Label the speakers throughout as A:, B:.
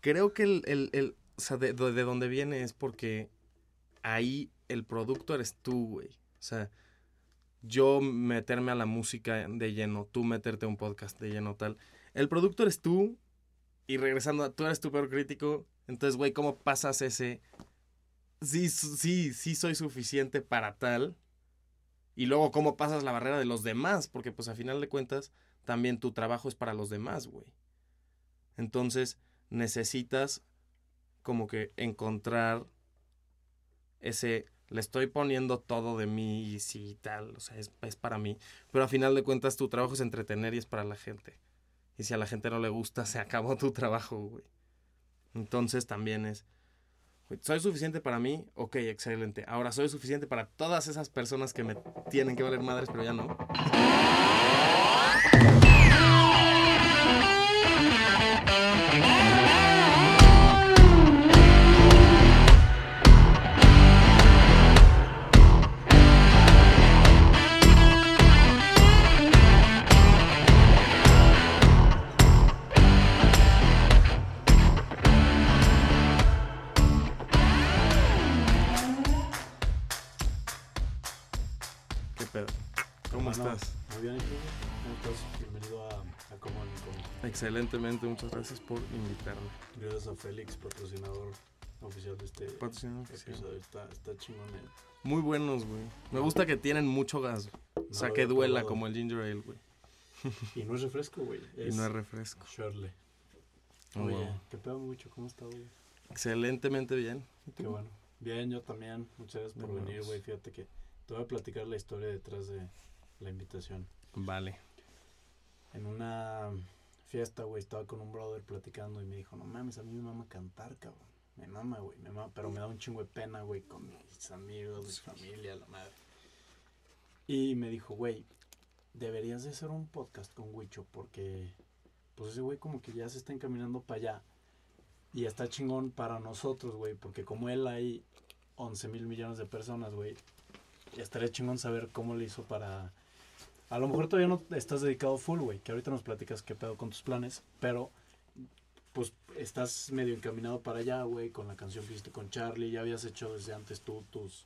A: Creo que el, el, el o sea, de, de, de donde viene es porque ahí el producto eres tú, güey. O sea, yo meterme a la música de lleno, tú meterte a un podcast de lleno, tal. El producto eres tú y regresando, a, tú eres tu peor crítico. Entonces, güey, ¿cómo pasas ese... Sí, sí, sí soy suficiente para tal. Y luego, ¿cómo pasas la barrera de los demás? Porque, pues, a final de cuentas, también tu trabajo es para los demás, güey. Entonces, necesitas como que encontrar ese le estoy poniendo todo de mí y sí tal, o sea, es, es, para mí. Pero a final de cuentas tu trabajo es entretener y es para la gente. Y si a la gente no le gusta, se acabó tu trabajo, güey. Entonces también es, ¿soy suficiente para mí? Ok, excelente. Ahora, ¿soy suficiente para todas esas personas que me tienen que valer madres, pero ya no? Excelentemente, muchas gracias por invitarme.
B: Gracias a Félix, patrocinador oficial de este
A: Patrocinador
B: episodio. Está, está chingón. eh.
A: Muy buenos, güey. Me gusta que tienen mucho gas. O
B: No
A: sea,
B: lo
A: que duela como el ginger ale, güey.
B: Y no es refresco, güey.
A: Y no es refresco.
B: Shirley.
A: Oh,
B: Oye,
A: wow.
B: qué pedo mucho. ¿Cómo está, güey?
A: Excelentemente bien.
B: Qué bueno. Bien, yo también. Muchas gracias por venir, güey. Fíjate que te voy a platicar la historia detrás de la invitación.
A: Vale.
B: En una fiesta, güey, estaba con un brother platicando y me dijo, no mames, a mí me mama cantar, cabrón. Me mama, güey, me mama, pero me da un chingo de pena, güey, con mis amigos, mi familia, la madre. Y me dijo, güey, deberías de hacer un podcast con Wicho porque, pues ese güey como que ya se está encaminando para allá. Y está chingón para nosotros, güey, porque como él hay 11 mil millones de personas, güey. Estaría chingón saber cómo le hizo para... A lo mejor todavía no estás dedicado full, güey, que ahorita nos platicas qué pedo con tus planes, pero pues estás medio encaminado para allá, güey, con la canción que hiciste con Charlie, ya habías hecho desde antes tú tus,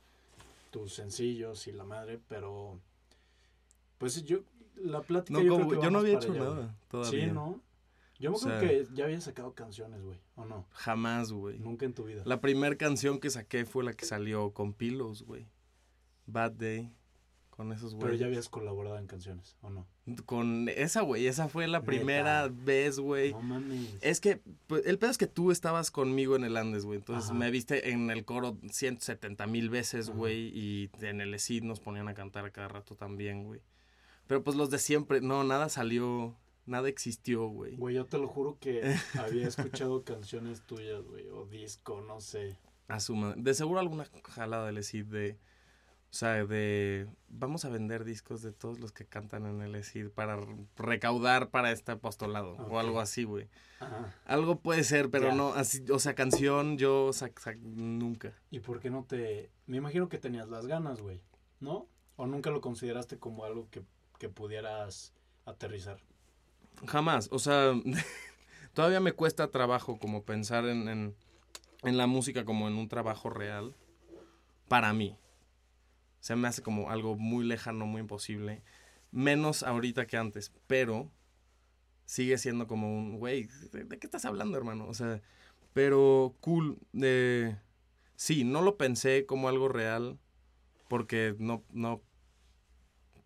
B: tus sencillos y la madre, pero pues yo, la plática
A: No,
B: yo,
A: como,
B: creo que
A: yo no había hecho
B: allá,
A: nada todavía.
B: Sí, ¿no? Yo me acuerdo
A: sea-
B: que ya habías sacado canciones, güey, ¿o no?
A: Jamás, güey.
B: Nunca en tu vida.
A: La primera canción que saqué fue la que salió con Pilos, güey. Bad Day. Con esos
B: Pero
A: güeyes.
B: ya habías colaborado en canciones, ¿o no?
A: Con esa, güey. Esa fue la
B: Neta.
A: primera vez, güey.
B: No mames.
A: Es que pues, el pedo es que tú estabas conmigo en el Andes, güey. Entonces
B: Ajá.
A: me viste en el coro 170 mil veces,
B: Ajá.
A: güey. Y en el ESID nos ponían a cantar a cada rato también, güey. Pero pues los de siempre, no, nada salió, nada existió, güey.
B: Güey, yo te lo juro que había escuchado canciones tuyas, güey, o disco, no sé.
A: A su madre. De seguro alguna jalada del ESID de. O sea, de. Vamos a vender discos de todos los que cantan en el ESID para recaudar para este apostolado. O algo así, güey.
B: Ajá.
A: Algo puede ser, pero no, así, o sea, canción yo sac- sac- nunca.
B: ¿Y por qué no te...? Me imagino que tenías las ganas, güey, ¿no? ¿O nunca lo consideraste como algo que, que pudieras aterrizar?
A: Jamás, o sea, todavía me cuesta trabajo como pensar en, en, en la música como en un trabajo real para mí. Se me hace como algo muy lejano, muy imposible. Menos ahorita que antes, pero sigue siendo como un, güey, ¿de, qué estás hablando, hermano? O sea, pero cool. De... Sí, no lo pensé como algo real porque no, no,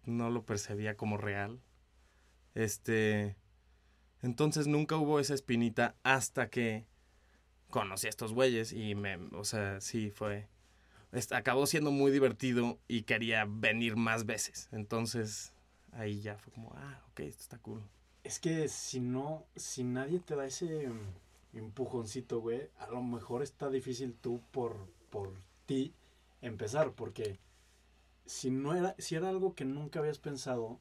A: no lo percibía como real. Este, entonces nunca hubo esa espinita hasta que conocí a estos güeyes y me, o sea, sí fue, acabó siendo muy divertido y quería venir más veces. Entonces ahí ya fue como, ah, ok, esto está cool.
B: Es que si no, si nadie te da ese mm, empujoncito, güey, a lo mejor está difícil tú por, por ti empezar, porque si no era, si era algo que nunca habías pensado,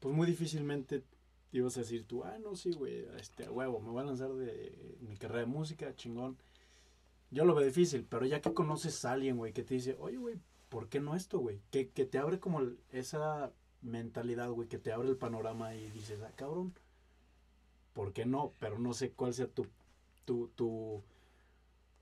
B: pues muy difícilmente ibas a decir tú, ah, no, sí, güey, este, huevo, me voy a lanzar de mi carrera de música, chingón. Yo lo veo difícil, pero ya que conoces a alguien, güey, que te dice, oye, güey, ¿por qué no esto, güey? Que, que te abre como esa mentalidad, güey, que te abre el panorama y dices, ah, cabrón, ¿por qué no? Pero no sé cuál sea tu tu, tu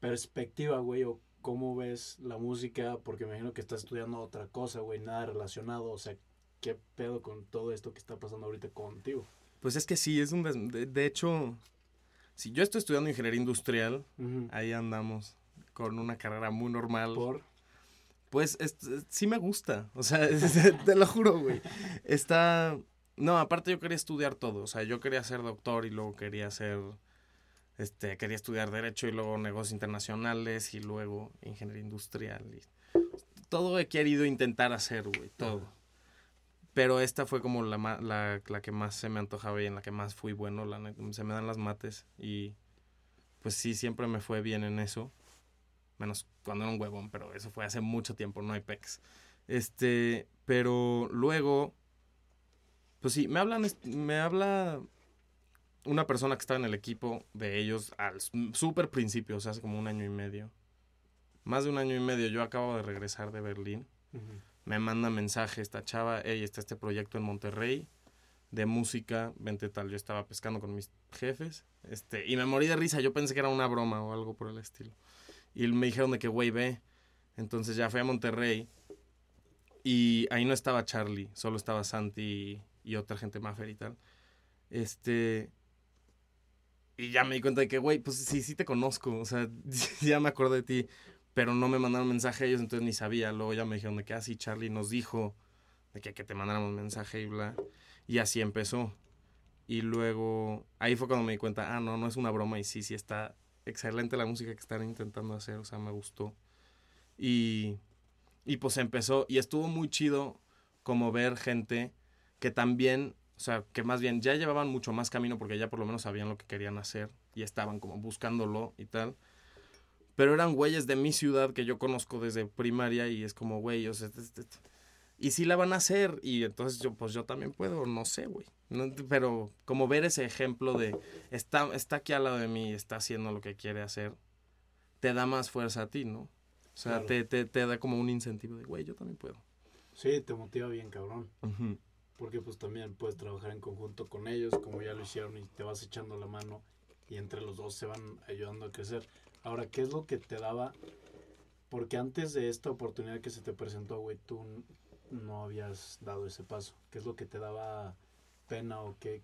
B: perspectiva, güey, o cómo ves la música, porque me imagino que estás estudiando otra cosa, güey, nada relacionado, o sea, ¿qué pedo con todo esto que está pasando ahorita contigo?
A: Pues es que sí, es un... De, de, hecho, si yo estoy estudiando ingeniería industrial, ahí andamos con una carrera muy normal. ¿Por? Pues sí me gusta, o sea, te lo juro, güey. Está... No, aparte yo quería estudiar todo, o sea, yo quería ser doctor y luego quería ser este, quería estudiar Derecho y luego negocios internacionales y luego ingeniería industrial. Y todo he querido intentar hacer, güey, todo. Pero esta fue como la, la, la, que más se me antojaba y en la que más fui bueno. La, se me dan las mates y pues sí, siempre me fue bien en eso. Menos cuando era un huevón, pero eso fue hace mucho tiempo, no hay pex. Este, pero luego, pues sí, me hablan, me habla una persona que estaba en el equipo de ellos al súper principio, o sea, hace como un año y medio. Más de un año y medio, yo acabo de regresar de Berlín. Me manda mensaje esta chava, hey, está este proyecto en Monterrey de música, vente tal. Yo estaba pescando con mis jefes, este, y me morí de risa. Yo pensé que era una broma o algo por el estilo. Y me dijeron de que, güey, ve. Entonces ya fui a Monterrey y ahí no estaba Charlie, solo estaba Santi y, otra gente Maffer y tal. Este, y ya me di cuenta de que, güey, pues sí, sí te conozco, o sea, ya me acordé de ti, pero no me mandaron mensaje a ellos, entonces ni sabía. Luego ya me dijeron de que así ah, Charlie nos dijo de que, que te mandáramos mensaje y bla. Y así empezó. Y luego, ahí fue cuando me di cuenta, ah, no, no es una broma y sí, sí está excelente la música que están intentando hacer, o sea, me gustó. Y, y pues empezó, y estuvo muy chido como ver gente que también o sea, que más bien ya llevaban mucho más camino porque ya por lo menos sabían lo que querían hacer y estaban como buscándolo y tal. Pero eran güeyes de mi ciudad que yo conozco desde primaria y es como, güey, o sea, y sí la van a hacer y entonces yo, pues yo también puedo, no sé, güey. pero como ver ese ejemplo de, está, está aquí al lado de mí, está haciendo lo que quiere hacer, te da más fuerza a ti, ¿no? O sea, te, te, te, da como un incentivo de, güey, yo también puedo.
B: Sí, te motiva bien, cabrón porque pues también puedes trabajar en conjunto con ellos, como ya lo hicieron y te vas echando la mano y entre los dos se van ayudando a crecer. Ahora, ¿qué es lo que te daba? Porque antes de esta oportunidad que se te presentó, güey, tú no habías dado ese paso. ¿Qué es lo que te daba pena o qué,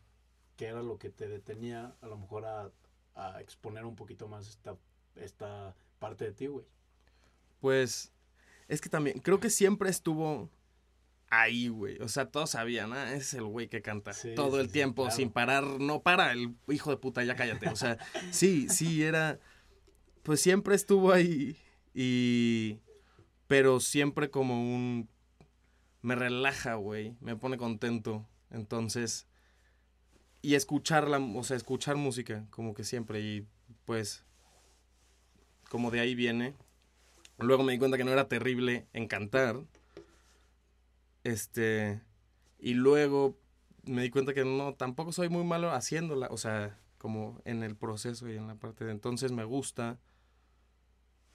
B: qué era lo que te detenía a lo mejor a, a exponer un poquito más esta, esta parte de ti, güey?
A: Pues es que también creo que siempre estuvo ahí, güey. O sea, todos sabían, ah, es el güey que canta todo el tiempo sin parar. No para, el hijo de puta, ya cállate. O sea, sí, sí, era. Pues siempre estuvo ahí. Y. Pero siempre como un. Me relaja, güey. Me pone contento. Entonces. Y escucharla, o sea, escuchar música, como que siempre. Y pues. Como de ahí viene. Luego me di cuenta que no era terrible en cantar este, y luego me di cuenta que no, tampoco soy muy malo haciéndola, o sea, como en el proceso y en la parte de entonces me gusta,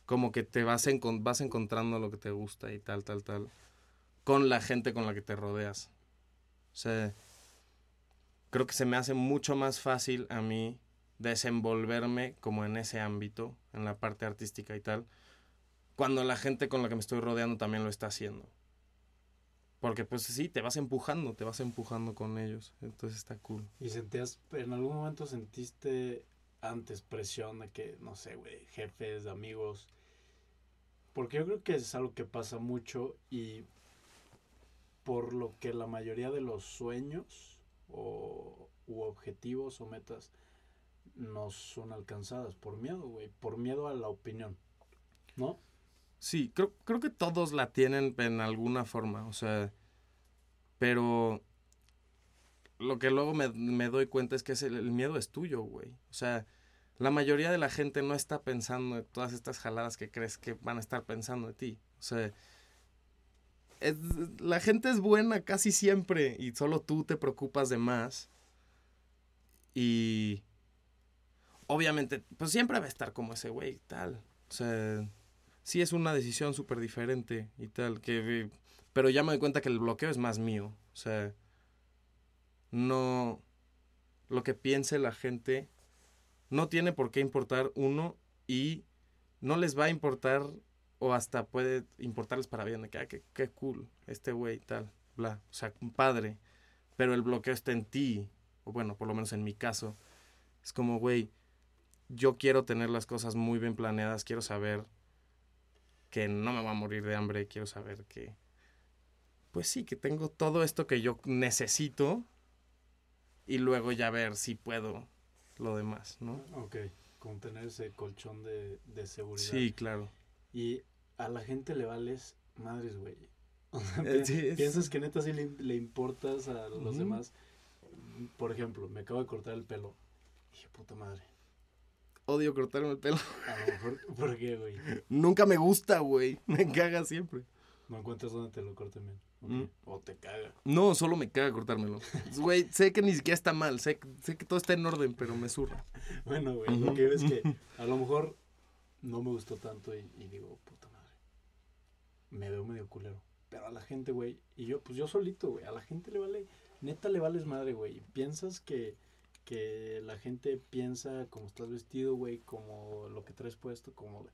A: como que te vas, vas encontrando lo que te gusta y tal, tal, tal, con la gente con la que te rodeas. O sea, creo que se me hace mucho más fácil a mí desenvolverme como en ese ámbito, en la parte artística y tal, cuando la gente con la que me estoy rodeando también lo está haciendo. Porque pues sí, te vas empujando, te vas empujando con ellos. Entonces está cool.
B: ¿Y sentías, en algún momento sentiste antes presión de que, no sé, güey, jefes, amigos? Porque yo creo que es algo que pasa mucho y por lo que la mayoría de los sueños o, objetivos o metas no son alcanzadas por miedo, güey, por miedo a la opinión, ¿no?
A: Sí, creo, creo que todos la tienen en alguna forma, o sea, pero lo que luego me, doy cuenta es que el, miedo es tuyo, güey. O sea, la mayoría de la gente no está pensando en todas estas jaladas que crees que van a estar pensando de ti. O sea, la gente es buena casi siempre y solo tú te preocupas de más. Y obviamente, pues siempre va a estar como ese güey, tal. O sea, sí es una decisión súper diferente y tal, que, pero ya me doy cuenta que el bloqueo es más mío, o sea, no, lo que piense la gente no tiene por qué importar uno y no les va a importar o hasta puede importarles para bien, de que, ah, qué, qué cool, este güey, tal, bla, o sea, padre, pero el bloqueo está en ti, o bueno, por lo menos en mi caso, es como, güey, yo quiero tener las cosas muy bien planeadas, quiero saber que no me va a morir de hambre, quiero saber que, pues sí, que tengo todo esto que yo necesito y luego ya ver si puedo lo demás, ¿no?
B: Ok, con tener ese colchón de, de seguridad.
A: Sí, claro.
B: Y a la gente le vales madres, güey. O sea,
A: Eh,
B: pi-
A: sí, es-
B: piensas que neta sí le, le importas a los demás. Por ejemplo, me acabo de cortar el pelo. Dije, puta madre.
A: Odio cortarme el pelo.
B: A lo mejor, ¿por qué, güey?
A: Nunca me gusta, güey. Me caga siempre.
B: No encuentras dónde te lo corten bien. ¿O
A: Mm.
B: O te caga.
A: No, solo me caga cortármelo. Güey, sé que ni siquiera está mal, sé, sé que todo está en orden, pero me zurra.
B: Bueno, güey, lo que ves es que a lo mejor no me gustó tanto y, y digo, puta madre. Me veo medio culero. Pero a la gente, güey, y yo, pues yo solito, güey, a la gente le vale, neta le vales madre, güey. Piensas que, que la gente piensa como estás vestido, güey, como lo que traes puesto, como...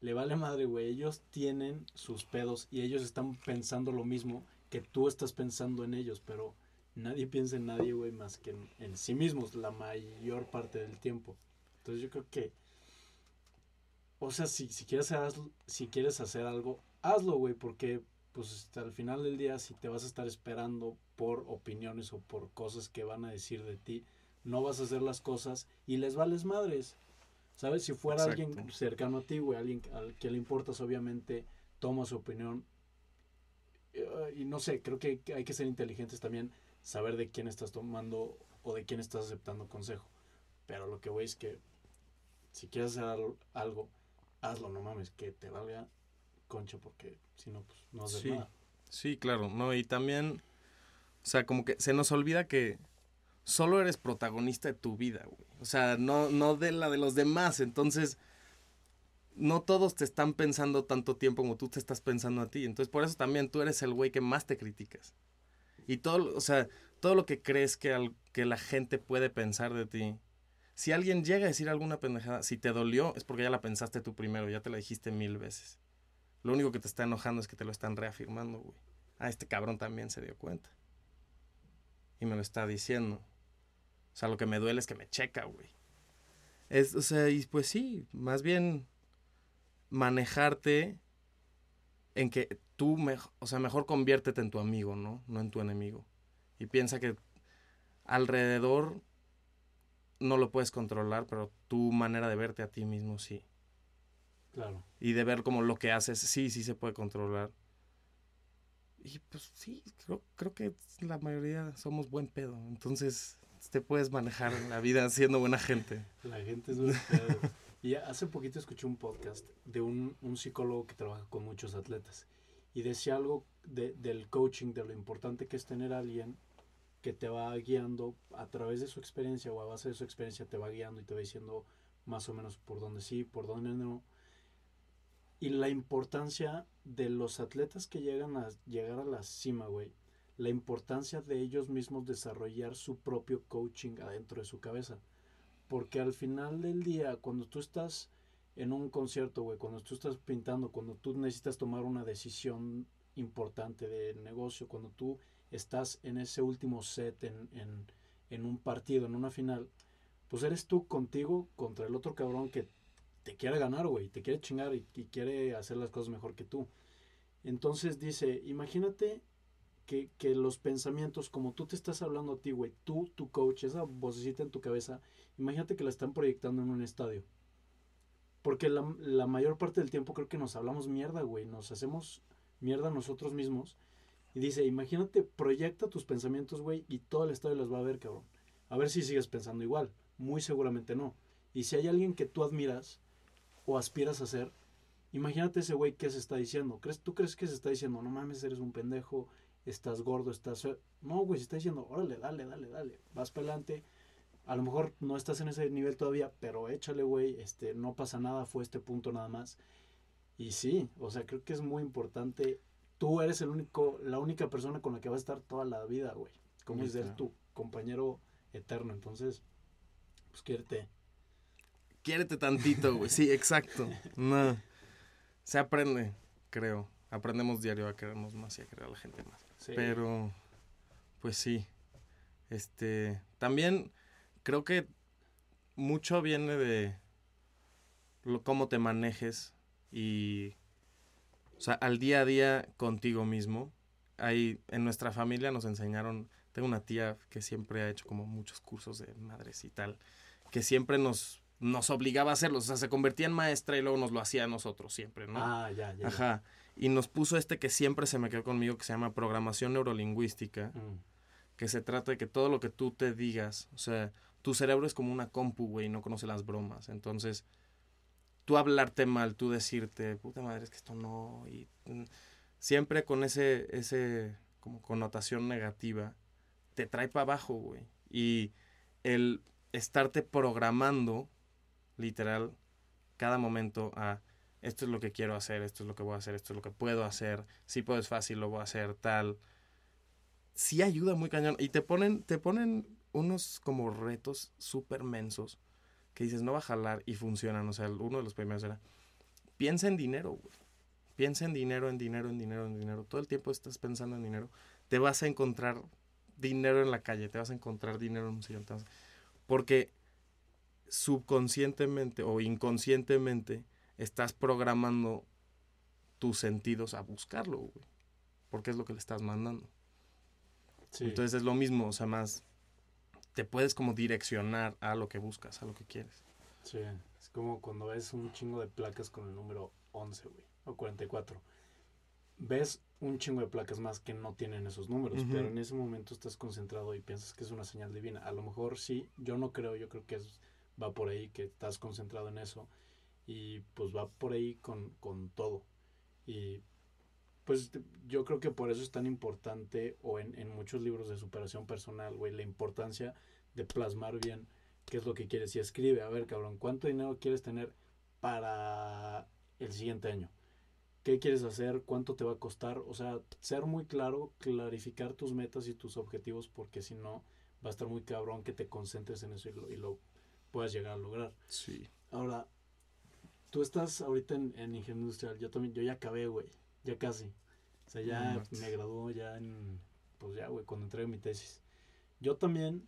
B: Le vale madre, güey. Ellos tienen sus pedos y ellos están pensando lo mismo que tú estás pensando en ellos, pero nadie piensa en nadie, güey, más que en, sí mismos la mayor parte del tiempo. Entonces yo creo que, o sea, si, si, quieres, hacer, si quieres hacer algo, hazlo, güey, porque pues hasta al final del día, si te vas a estar esperando por opiniones o por cosas que van a decir de ti, no vas a hacer las cosas y les vales madres. ¿Sabes? Si fuera alguien cercano a ti, güey, alguien al que le importas, obviamente, toma su opinión. Eh, y no sé, creo que hay que ser inteligentes también, saber de quién estás tomando o de quién estás aceptando consejo. Pero lo que voy es que si quieres hacer al- algo, hazlo, no mames, que te valga concha, porque si no, pues no haces
A: Sí.
B: nada.
A: Sí, claro, no, y también, o sea, como que se nos olvida que solo eres protagonista de tu vida, güey. O sea, no, no de la de los demás, entonces no todos te están pensando tanto tiempo como tú te estás pensando a ti. Entonces, por eso también tú eres el güey que más te criticas. Y todo, o sea, todo lo que crees que, al- que la gente puede pensar de ti. Si alguien llega a decir alguna pendejada, si te dolió, es porque ya la pensaste tú primero, ya te la dijiste mil veces. Lo único que te está enojando es que te lo están reafirmando, güey. Ah, este cabrón también se dio cuenta. Y me lo está diciendo. O sea, lo que me duele es que me checa, güey. Es, o sea, y pues sí, más bien manejarte en que tú, mej- o sea, mejor conviértete en tu amigo, ¿no? No en tu enemigo. Y piensa que alrededor no lo puedes controlar, pero tu manera de verte a ti mismo sí.
B: Claro.
A: Y de ver como lo que haces, sí, sí se puede controlar. Y pues sí, creo, creo que la mayoría somos buen pedo. Entonces te puedes manejar en la vida siendo buena gente.
B: La gente es buen pedo. Y hace poquito escuché un podcast de un, un psicólogo que trabaja con muchos atletas y decía algo de- del coaching, de lo importante que es tener alguien que te va guiando a través de su experiencia o a base de su experiencia te va guiando y te va diciendo más o menos por dónde sí, por dónde no. Y la importancia de los atletas que llegan a llegar a la cima, güey. La importancia de ellos mismos desarrollar su propio coaching adentro de su cabeza. Porque al final del día, cuando tú estás en un concierto, güey, cuando tú estás pintando, cuando tú necesitas tomar una decisión importante de negocio, cuando tú estás en ese último set, en, en, en un partido, en una final, pues eres tú contigo contra el otro cabrón que te quiere ganar, güey, te quiere chingar y, y quiere hacer las cosas mejor que tú. Entonces dice, imagínate que, que los pensamientos, como tú te estás hablando a ti, güey, tú, tu coach, esa vocecita en tu cabeza, imagínate que la están proyectando en un estadio. Porque la, la mayor parte del tiempo creo que nos hablamos mierda, güey, nos hacemos mierda nosotros mismos. Y dice, imagínate, proyecta tus pensamientos, güey, y todo el estadio los va a ver, cabrón. A ver si sigues pensando igual. Muy seguramente no. Y si hay alguien que tú admiras o aspiras a ser, imagínate ese güey que se está diciendo. ¿Crees, ¿Tú crees que se está diciendo, no mames, eres un pendejo, estás gordo, estás? No, güey, se está diciendo, órale, dale, dale, dale, vas para adelante. A lo mejor no estás en ese nivel todavía, pero échale, güey, este, no pasa nada, fue este punto nada más. Y sí, o sea, creo que es muy importante. Tú eres el único, la única persona con la que vas a estar toda la vida, güey. Como es ser tu compañero eterno. Entonces, pues quiérete.
A: quiérete tantito, güey. Sí, exacto. No. Se aprende, creo. Aprendemos diario a querernos más y a querer a la gente más. Pero, pues sí. Este, también creo que mucho viene de lo, cómo te manejes y, o sea, al día a día contigo mismo. Ahí en nuestra familia nos enseñaron, tengo una tía que siempre ha hecho como muchos cursos de madres y tal, que siempre nos, nos obligaba a hacerlos, o sea, se convertía en maestra y luego nos lo hacía a nosotros siempre, ¿no?
B: Ah, ya, ya.
A: Ajá. Y nos puso este que siempre se me quedó conmigo, que se llama programación neurolingüística, mm. que se trata de que todo lo que tú te digas, o sea, tu cerebro es como una compu, güey, no conoce las bromas. Entonces, tú hablarte mal, tú decirte, puta madre, es que esto no, y mm, siempre con ese, ese como connotación negativa, te trae para abajo, güey. Y el estarte programando, literal, cada momento a esto es lo que quiero hacer, esto es lo que voy a hacer, esto es lo que puedo hacer, si puedo es fácil, lo voy a hacer, tal. Sí ayuda muy cañón. Y te ponen, te ponen unos como retos súper mensos que dices, no va a jalar y funcionan. O sea, uno de los primeros era, piensa en dinero. Piensa en dinero, en dinero, en dinero, en dinero. Todo el tiempo estás pensando en dinero. Te vas a encontrar dinero en la calle, te vas a encontrar dinero en un sillón. Porque subconscientemente o inconscientemente estás programando tus sentidos a buscarlo, güey. Porque es lo que le estás mandando. Entonces es lo mismo, o sea, más te puedes como direccionar a lo que buscas, a lo que quieres.
B: Sí, es como cuando ves un chingo de placas con el número 11, güey, o 44. Ves un chingo de placas más que no tienen esos números, pero en ese momento estás concentrado y piensas que es una señal divina. A lo mejor sí, yo no creo, yo creo que va por ahí, que estás concentrado en eso y pues va por ahí con, con todo. Y pues yo creo que por eso es tan importante, o en, en muchos libros de superación personal, güey, la importancia de plasmar bien qué es lo que quieres. Y escribe, a ver, cabrón, ¿cuánto dinero quieres tener para el siguiente año? ¿Qué quieres hacer? ¿Cuánto te va a costar? O sea, ser muy claro, clarificar tus metas y tus objetivos, porque si no, va a estar muy cabrón que te concentres en eso y lo, y lo puedas llegar a lograr.
A: Sí.
B: Ahora, tú estás ahorita en, en ingeniería industrial, yo también, yo ya acabé, güey ya casi. O sea, ya me graduó ya en, pues ya, güey, cuando entregué mi tesis. Yo también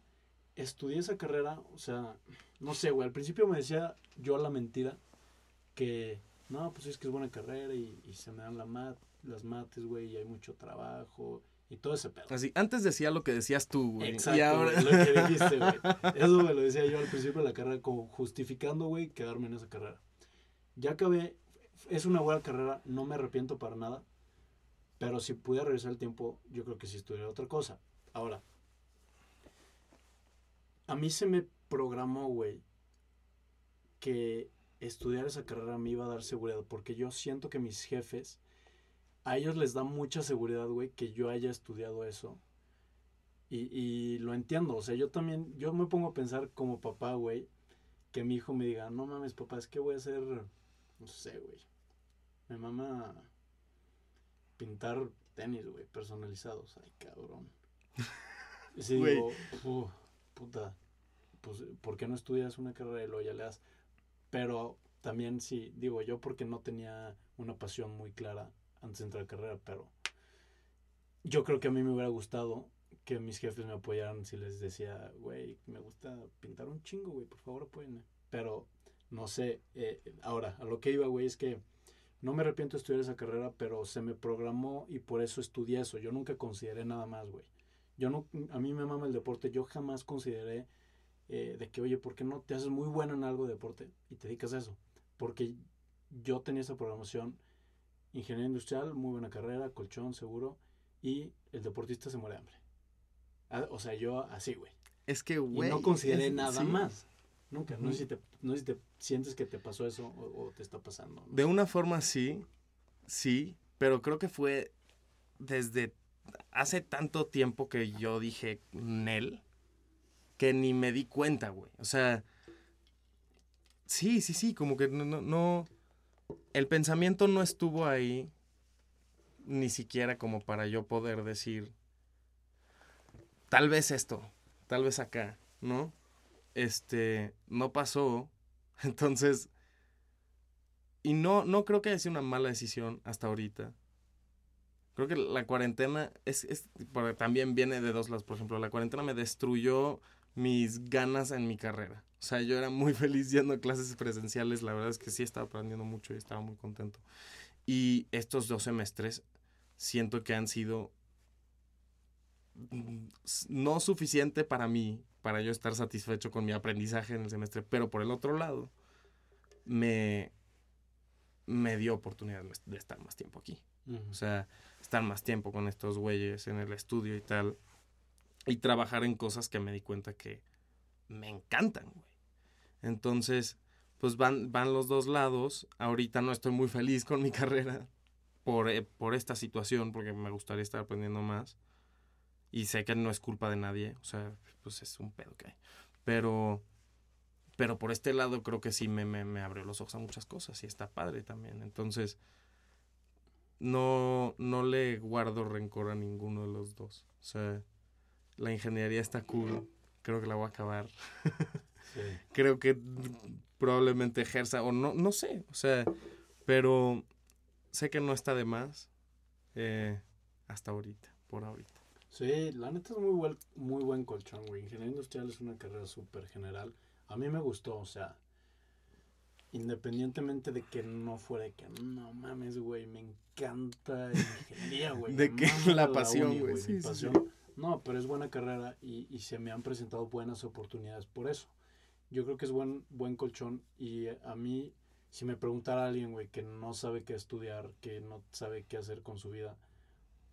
B: estudié esa carrera, o sea, no sé, güey, al principio me decía yo la mentira que, no, pues es que es buena carrera y, se me dan la mat, las mates, güey, y hay mucho trabajo y todo ese pedo.
A: Así, antes decía lo que decías tú, güey.
B: Exacto, y ahora... lo que dijiste, güey. Eso me lo decía yo al principio de la carrera, como justificando, güey, quedarme en esa carrera. Ya acabé, es una buena carrera, no me arrepiento para nada. Pero si pudiera regresar el tiempo, yo creo que sí estudiaría otra cosa. Ahora, a mí se me programó, güey, que estudiar esa carrera me iba a dar seguridad. Porque yo siento que mis jefes, a ellos les da mucha seguridad, güey, que yo haya estudiado eso. Y, y, lo entiendo, o sea, yo también, yo me pongo a pensar como papá, güey, que mi hijo me diga, no mames, papá, es que voy a hacer, no sé, güey, me mama pintar tenis, güey, personalizados. Ay, cabrón. Y sí, digo, puta, pues, ¿por qué no estudias una carrera de lo ya le das? Pero también sí, digo yo porque no tenía una pasión muy clara antes de entrar a la carrera, pero yo creo que a mí me hubiera gustado que mis jefes me apoyaran si les decía, güey, me gusta pintar un chingo, güey, por favor apóyenme. Pero, no sé, eh, ahora, a lo que iba, güey, es que no me arrepiento de estudiar esa carrera, pero se me programó y por eso estudié eso. Yo nunca consideré nada más, güey. Yo no, a mí me mama el deporte, yo jamás consideré eh, de que, oye, ¿por qué no te haces muy bueno en algo de deporte y te dedicas a eso? Porque yo tenía esa programación, ingeniería industrial, muy buena carrera, colchón, seguro, y el deportista se muere de hambre. Ah, o sea, yo así, güey.
A: Es que, güey.
B: no consideré nada más. Nunca. No, sé si te, no sé si te sientes que te pasó eso o, te está pasando.
A: De una forma sí, sí, pero creo que fue desde hace tanto tiempo que yo dije Nel que ni me di cuenta, güey. O sea, sí, sí, sí, como que no, no, no, el pensamiento no estuvo ahí ni siquiera como para yo poder decir, tal vez esto, tal vez acá, ¿no? Este, no pasó. Entonces, y no, no creo que haya sido una mala decisión hasta ahorita. Creo que la cuarentena es, es también viene de dos lados. Por ejemplo, la cuarentena me destruyó mis ganas en mi carrera. O sea, yo era muy feliz yendo clases presenciales. La verdad es que sí estaba aprendiendo mucho y estaba muy contento. Y estos dos semestres siento que han sido mm, no suficiente para mí, para yo estar satisfecho con mi aprendizaje en el semestre. Pero por el otro lado, me, me dio oportunidad de estar más tiempo aquí. O sea, estar más tiempo con estos güeyes en el estudio y tal. Y trabajar en cosas que me di cuenta que me encantan, güey. Entonces, pues van, van los dos lados. Ahorita no estoy muy feliz con mi carrera por, eh, por esta situación, porque me gustaría estar aprendiendo más. Y sé que no es culpa de nadie, o sea, pues es un pedo que hay. Pero, pero por este lado creo que sí me, me, me abrió los ojos a muchas cosas y está padre también. Entonces, no, no le guardo rencor a ninguno de los dos. O sea, la ingeniería está cool. Creo que la voy a acabar. Creo que probablemente ejerza, o no, no sé. O sea, pero sé que no está de más eh, hasta ahorita, por ahorita.
B: Sí, la neta es muy buen, muy buen colchón, güey. Ingeniería industrial es una carrera súper general. A mí me gustó, o sea, Independientemente de que no fuera que no mames, güey, me encanta ingeniería, güey.
A: de que la pasión, güey.
B: No, pero es buena carrera y, y, se me han presentado buenas oportunidades por eso. Yo creo que es buen, buen colchón y a mí, si me preguntara alguien, güey, que no sabe qué estudiar, que no sabe qué hacer con su vida,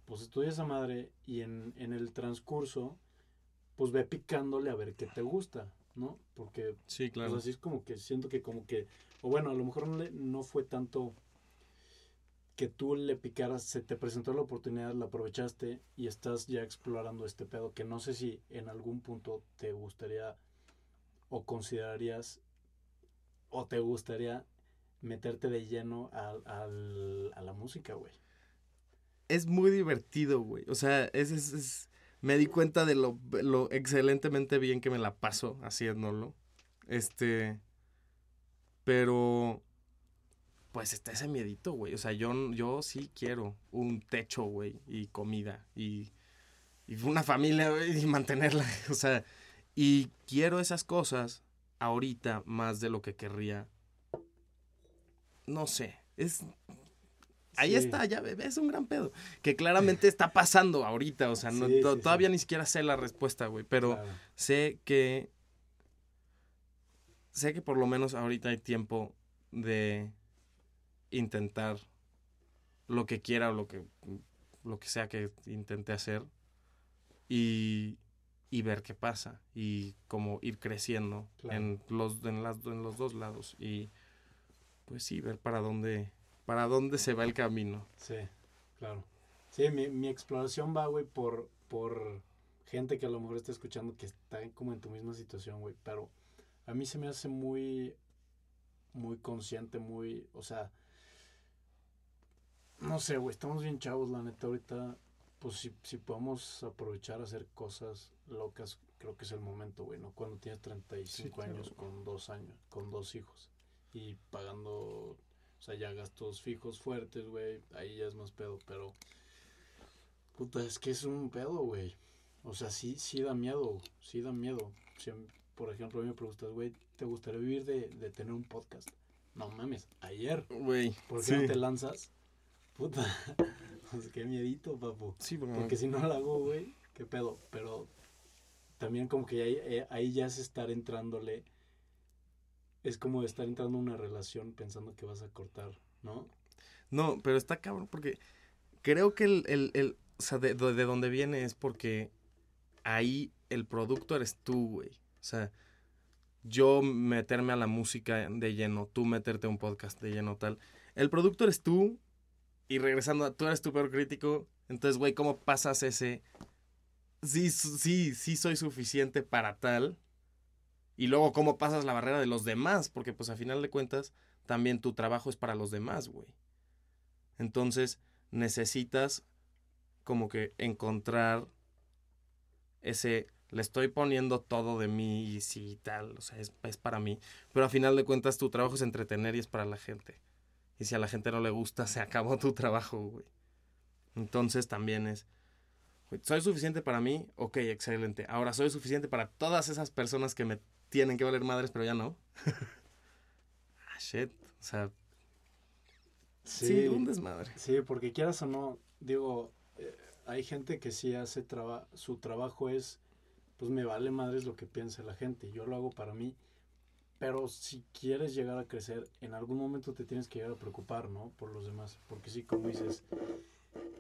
B: pues estudia esa madre y en, en el transcurso, pues ve picándole a ver qué te gusta, ¿no? Porque
A: sí, claro.
B: Pues así es como que siento que como que o bueno, a lo mejor no, no fue tanto que tú le picaras, se te presentó la oportunidad, la aprovechaste y estás ya explorando este pedo, que no sé si en algún punto te gustaría o considerarías o te gustaría meterte de lleno a, la música, güey.
A: Es muy divertido, güey. O sea, es, es, me di cuenta de lo, lo excelentemente bien que me la paso haciéndolo. Este, pero, pues está ese miedito, güey. O sea, yo, yo sí quiero un techo, güey, y comida, y, y una familia, güey, y mantenerla. O sea, y quiero esas cosas ahorita más de lo que querría. No sé, es... Ahí está, ya es un gran pedo. Que claramente está pasando ahorita, o sea, no, todavía ni siquiera sé la respuesta, güey, pero sé que sé que por lo menos ahorita hay tiempo de intentar lo que quiera o lo que, lo que sea que intente hacer y, y ver qué pasa y como ir creciendo en, los, en, las, en los dos lados y pues sí, ver para dónde, para dónde se va el camino.
B: Sí, claro. Sí, mi, mi exploración va, güey, por, por gente que a lo mejor está escuchando que está como en tu misma situación, güey, pero a mí se me hace muy, muy consciente, muy, o sea, no sé, güey, estamos bien chavos, la neta, ahorita, pues si, si podemos aprovechar a hacer cosas locas, creo que es el momento, güey, ¿no? Cuando tienes 35 años con dos años, con dos hijos y pagando, o sea, ya gastos fijos fuertes, güey, ahí ya es más pedo, pero, puta, es que es un pedo, güey. O sea, sí, sí da miedo, sí da miedo por ejemplo, a mí me preguntas, güey, ¿te gustaría vivir de, de, tener un podcast? No mames, ayer.
A: Güey.
B: ¿Por qué no te lanzas? Puta. pues qué miedito, papu.
A: Sí,
B: porque si no lo hago, güey, qué pedo. Pero también como que ahí, eh, ahí ya es estar entrándole. Es como estar entrando en una relación pensando que vas a cortar, ¿no?
A: No, pero está cabrón porque creo que el, el, el o sea, de, de donde viene es porque ahí el producto eres tú, güey. O sea, yo meterme a la música de lleno, tú meterte a un podcast de lleno, tal. El producto eres tú y regresando, tú eres tu peor crítico. Entonces, güey, ¿cómo pasas ese... Sí, sí, sí soy suficiente para tal. Y luego, ¿cómo pasas la barrera de los demás? Porque, pues, a final de cuentas, también tu trabajo es para los demás, güey. Entonces, necesitas como que encontrar ese le estoy poniendo todo de mí y sí tal, o sea, es, es para mí. Pero a final de cuentas tu trabajo es entretener y es para la gente. Y si a la gente no le gusta, se acabó tu trabajo, güey. Entonces también es, ¿soy suficiente para mí? Ok, excelente. Ahora, ¿soy suficiente para todas esas personas que me tienen que valer madres, pero ya no? ah, shit. O sea, sí, un desmadre.
B: Sí, porque quieras o no, digo, eh, hay gente que sí hace trabajo, su trabajo es, pues me vale madres lo que piense la gente, yo lo hago para mí, pero si quieres llegar a crecer, en algún momento te tienes que llegar a preocupar, ¿no? Por los demás, porque sí, como dices,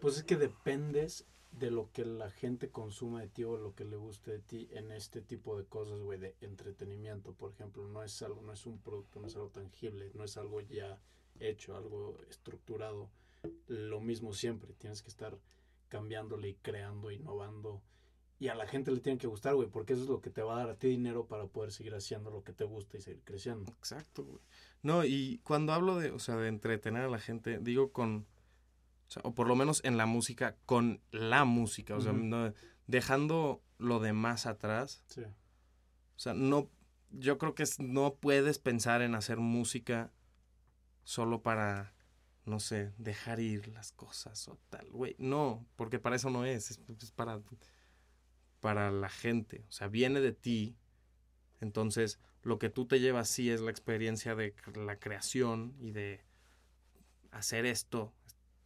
B: pues es que dependes de lo que la gente consuma de ti o lo que le guste de ti en este tipo de cosas, güey, de entretenimiento, por ejemplo, no es algo, no es un producto, no es algo tangible, no es algo ya hecho, algo estructurado, lo mismo siempre, tienes que estar cambiándole y creando, innovando. Y a la gente le tiene que gustar, güey, porque eso es lo que te va a dar a ti dinero para poder seguir haciendo lo que te gusta y seguir creciendo.
A: Exacto, güey. No, y cuando hablo de, o sea, de entretener a la gente, digo con, o, sea, o por lo menos en la música, con la música, o sea, no, dejando lo demás atrás.
B: Sí.
A: O sea, no, yo creo que es, no puedes pensar en hacer música solo para no sé, dejar ir las cosas o tal, güey. No, porque para eso no es, es, para, para la gente. O sea, viene de ti. Entonces, lo que tú te llevas sí es la experiencia de la creación y de hacer esto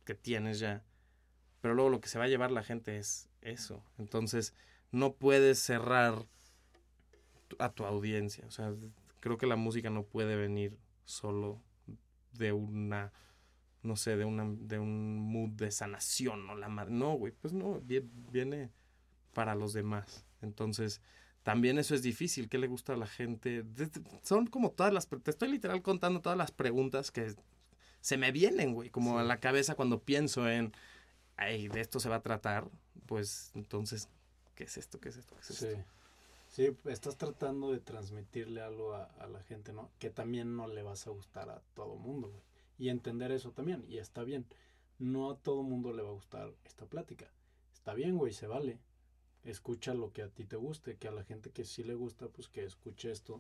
A: que tienes ya. Pero luego lo que se va a llevar la gente es eso. Entonces, no puedes cerrar a tu audiencia. O sea, creo que la música no puede venir solo de una no sé, de, una, de un mood de sanación, ¿no? La madre. No, güey, pues no, viene para los demás. Entonces, también eso es difícil. ¿Qué le gusta a la gente? Son como todas las. Te estoy literal contando todas las preguntas que se me vienen, güey, como a la cabeza cuando pienso en. Ay, de esto se va a tratar. Pues entonces, ¿qué es esto? ¿Qué es esto? ¿Qué es esto?
B: Sí. Sí, estás tratando de transmitirle algo a, a, la gente, ¿no? Que también no le vas a gustar a todo mundo, güey y entender eso también. Y está bien. No a todo mundo le va a gustar esta plática. Está bien, güey, se vale. Escucha lo que a ti te guste, que a la gente que sí le gusta, pues que escuche esto.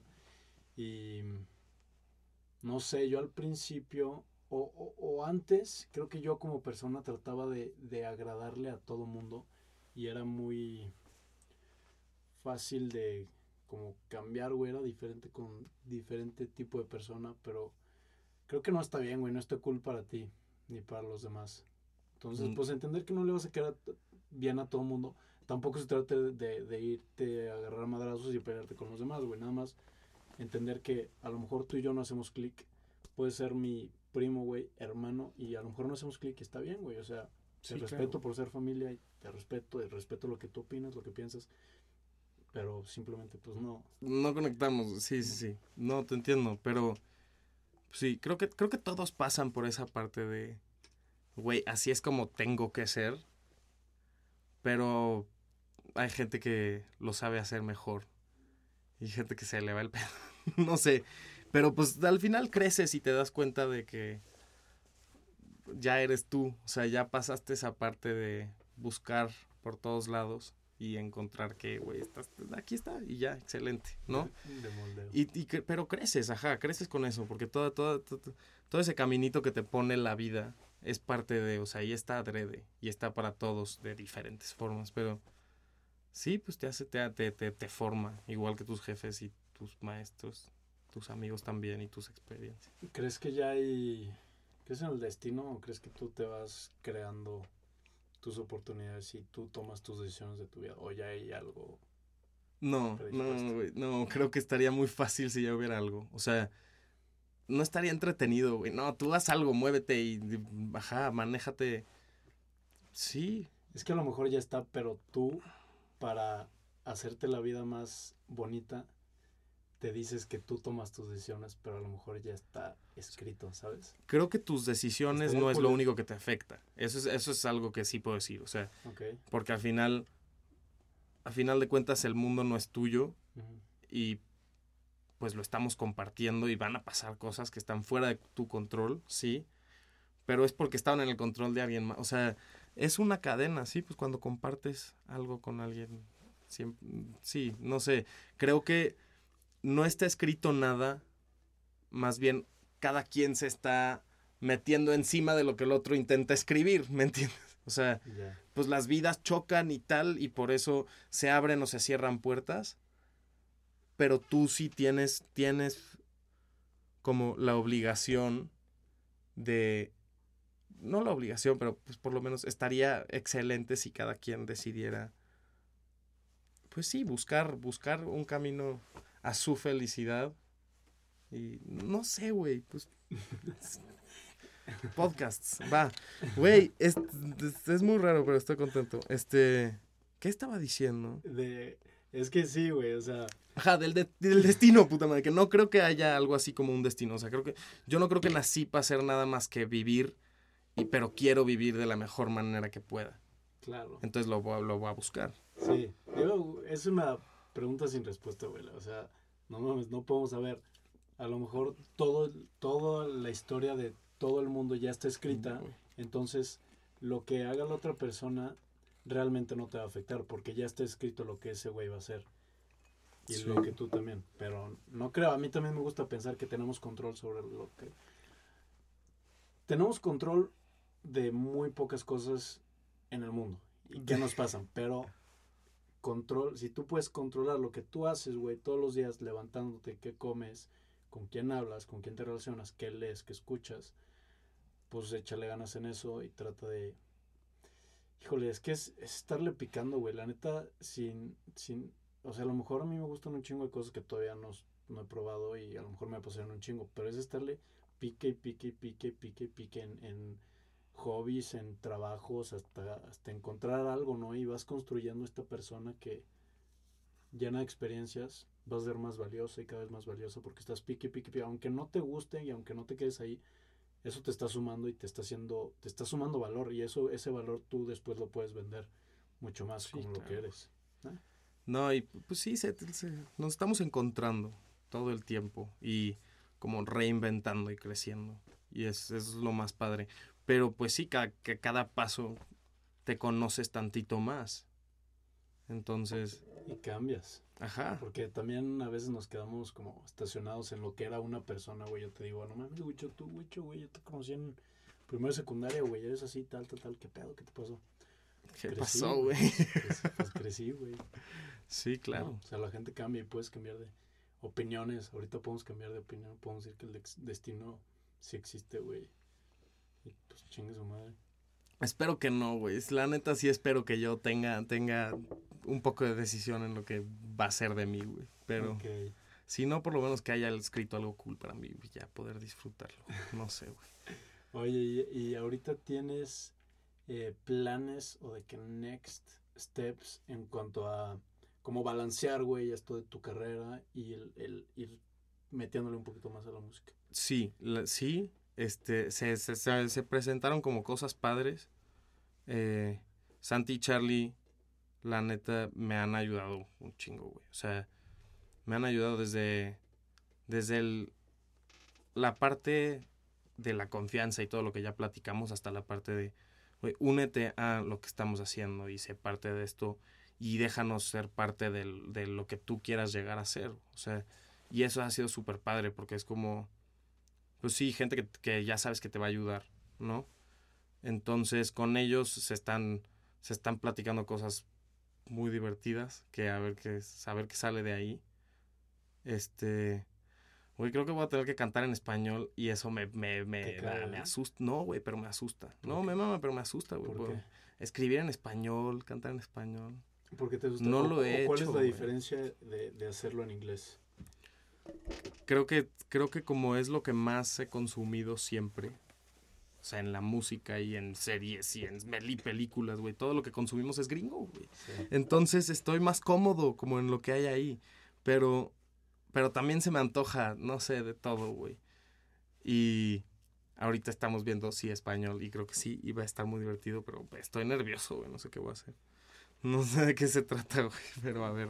B: Y no sé, yo al principio o, o, antes, creo que yo como persona trataba de, de agradarle a todo mundo y era muy fácil de como cambiar, güey, era diferente con diferente tipo de persona, pero creo que no está bien, güey, no está cool para ti ni para los demás. Entonces, mm. pues entender que no le vas a quedar bien a todo mundo. Tampoco se trata de, de, irte a agarrar madrazos y pelearte con los demás, güey. Nada más entender que a lo mejor tú y yo no hacemos clic. Puede ser mi primo, güey, hermano, y a lo mejor no hacemos clic y está bien, güey. O sea, te respeto por ser familia y te respeto, te respeto lo que tú opinas, lo que piensas. Pero simplemente, pues no.
A: No conectamos, sí, sí, sí. No, te entiendo, pero Sí, creo que, creo que todos pasan por esa parte de, güey, así es como tengo que ser, pero hay gente que lo sabe hacer mejor y gente que se le va el pedo, no sé, pero pues al final creces y te das cuenta de que ya eres tú, o sea, ya pasaste esa parte de buscar por todos lados y encontrar que, güey, aquí está y ya, excelente, ¿no? Y, y, pero creces, ajá, creces con eso, porque todo, todo, todo, ese caminito que te pone la vida es parte de, o sea, ahí está adrede y está para todos de diferentes formas, pero sí, pues te hace, te, te, te, te forma, igual que tus jefes y tus maestros, tus amigos también y tus experiencias.
B: ¿Crees que ya hay, crees en el destino o crees que tú te vas creando tus oportunidades y tú tomas tus decisiones de tu vida o ya hay algo
A: no no güey, no creo que estaría muy fácil si ya hubiera algo. O sea no estaría entretenido güey. No tú haz algo muévete y baja manéjate. Sí
B: es que a lo mejor ya está pero tú para hacerte la vida más bonita te dices que tú tomas tus decisiones, pero a lo mejor ya está escrito, ¿sabes?
A: Creo que tus decisiones no es lo único que te afecta. Eso es, eso es algo que sí puedo decir, o sea, porque al final, al final de cuentas el mundo no es tuyo y pues lo estamos compartiendo y van a pasar cosas que están fuera de tu control, sí, pero es porque estaban en el control de alguien más, o sea, es una cadena, sí, pues cuando compartes algo con alguien sí, no sé. Creo que no está escrito nada. Más bien, cada quien se está metiendo encima de lo que el otro intenta escribir, ¿me entiendes? O sea, pues las vidas chocan y tal, y por eso se abren o se cierran puertas. Pero tú sí tienes, tienes como la obligación de no la obligación, pero pues por lo menos estaría excelente si cada quien decidiera, pues sí, buscar, buscar un camino a su felicidad. Y no sé, güey, pues... Podcasts, va. Güey, es, es, muy raro, pero estoy contento. Este, ¿qué estaba diciendo?
B: De, es que sí, güey, o sea...
A: Ajá, del, del destino, puta madre, que no creo que haya algo así como un destino. O sea, creo que, yo no creo que nací para hacer nada más que vivir y, pero quiero vivir de la mejor manera que pueda. Claro. Entonces lo voy, lo voy a buscar.
B: Sí, es una pregunta sin respuesta, güey. O sea, no mames, no podemos saber. A lo mejor todo, toda la historia de todo el mundo ya está escrita. Entonces, lo que haga la otra persona realmente no te va a afectar porque ya está escrito lo que ese güey va a hacer. Y lo que tú también. Pero no creo, a mí también me gusta pensar que tenemos control sobre lo que... Tenemos control de muy pocas cosas en el mundo y que nos pasan, pero control, si tú puedes controlar lo que tú haces, güey, todos los días levantándote, qué comes, con quién hablas, con quién te relacionas, qué lees, qué escuchas, pues échale ganas en eso y trata de... Híjole, es que es, estarle picando, güey, la neta, sin, sin... O sea, a lo mejor a mí me gustan un chingo de cosas que todavía no, no he probado y a lo mejor me pasaron un chingo, pero es estarle pique y pique y pique y pique pique en hobbies, en trabajos, hasta, hasta encontrar algo, ¿no? Y vas construyendo esta persona que llena de experiencias, vas a ser más valiosa y cada vez más valiosa porque estás pique, pique, pique, aunque no te guste y aunque no te quedes ahí, eso te está sumando y te está haciendo, te está sumando valor y eso, ese valor tú después lo puedes vender mucho más como lo que eres.
A: No, y pues sí, se, nos estamos encontrando todo el tiempo y como reinventando y creciendo. Y es, es lo más padre. Pero pues sí, que cada paso te conoces tantito más. Entonces...
B: Y cambias. Ajá. Porque también a veces nos quedamos como estacionados en lo que era una persona, güey. Yo te digo, no mames, güey, tú, güey, güey, yo te conocí en primera secundaria, güey, eres así, tal, tal, tal, ¿qué pedo? ¿Qué te pasó? ¿Qué pasó, güey? Pues, pues, crecí, güey.
A: Sí, claro.
B: o sea, la gente cambia y puedes cambiar de opiniones. Ahorita podemos cambiar de opinión. Podemos decir que el destino sí existe, güey. Y pues chingue su madre.
A: Espero que no, güey. La neta sí espero que yo tenga, tenga un poco de decisión en lo que va a ser de mí, güey. Pero si no, por lo menos que haya escrito algo cool para mí y ya poder disfrutarlo. No sé, güey.
B: Oye, y, ahorita tienes eh, planes o de que next steps en cuanto a cómo balancear, güey, esto de tu carrera y el, ir metiéndole un poquito más a la música.
A: Sí, sí, este, se, se, presentaron como cosas padres. Eh, Santi y Charlie, la neta, me han ayudado un chingo, güey. O sea, me han ayudado desde, desde el, la parte de la confianza y todo lo que ya platicamos hasta la parte de, güey, únete a lo que estamos haciendo y sé parte de esto y déjanos ser parte de lo que tú quieras llegar a ser. O sea, y eso ha sido súper padre porque es como pues sí, gente que, que, ya sabes que te va a ayudar, ¿no? Entonces con ellos se están, se están platicando cosas muy divertidas, que a ver qué, saber qué sale de ahí. Este, güey, creo que voy a tener que cantar en español y eso me, me, me, me, asusta. No, güey, pero me asusta. No, me mama, pero me asusta, güey. Escribir en español, cantar en español.
B: ¿Por qué te asusta? No lo he ¿Cuál es la diferencia de, de hacerlo en inglés?
A: Creo que, creo que como es lo que más he consumido siempre, o sea, en la música y en series y en películas, güey, todo lo que consumimos es gringo, güey. Entonces estoy más cómodo como en lo que hay ahí, pero, pero también se me antoja, no sé, de todo, güey. Y ahorita estamos viendo sí español y creo que sí, iba a estar muy divertido, pero estoy nervioso, güey, no sé qué voy a hacer. No sé de qué se trata, güey, pero a ver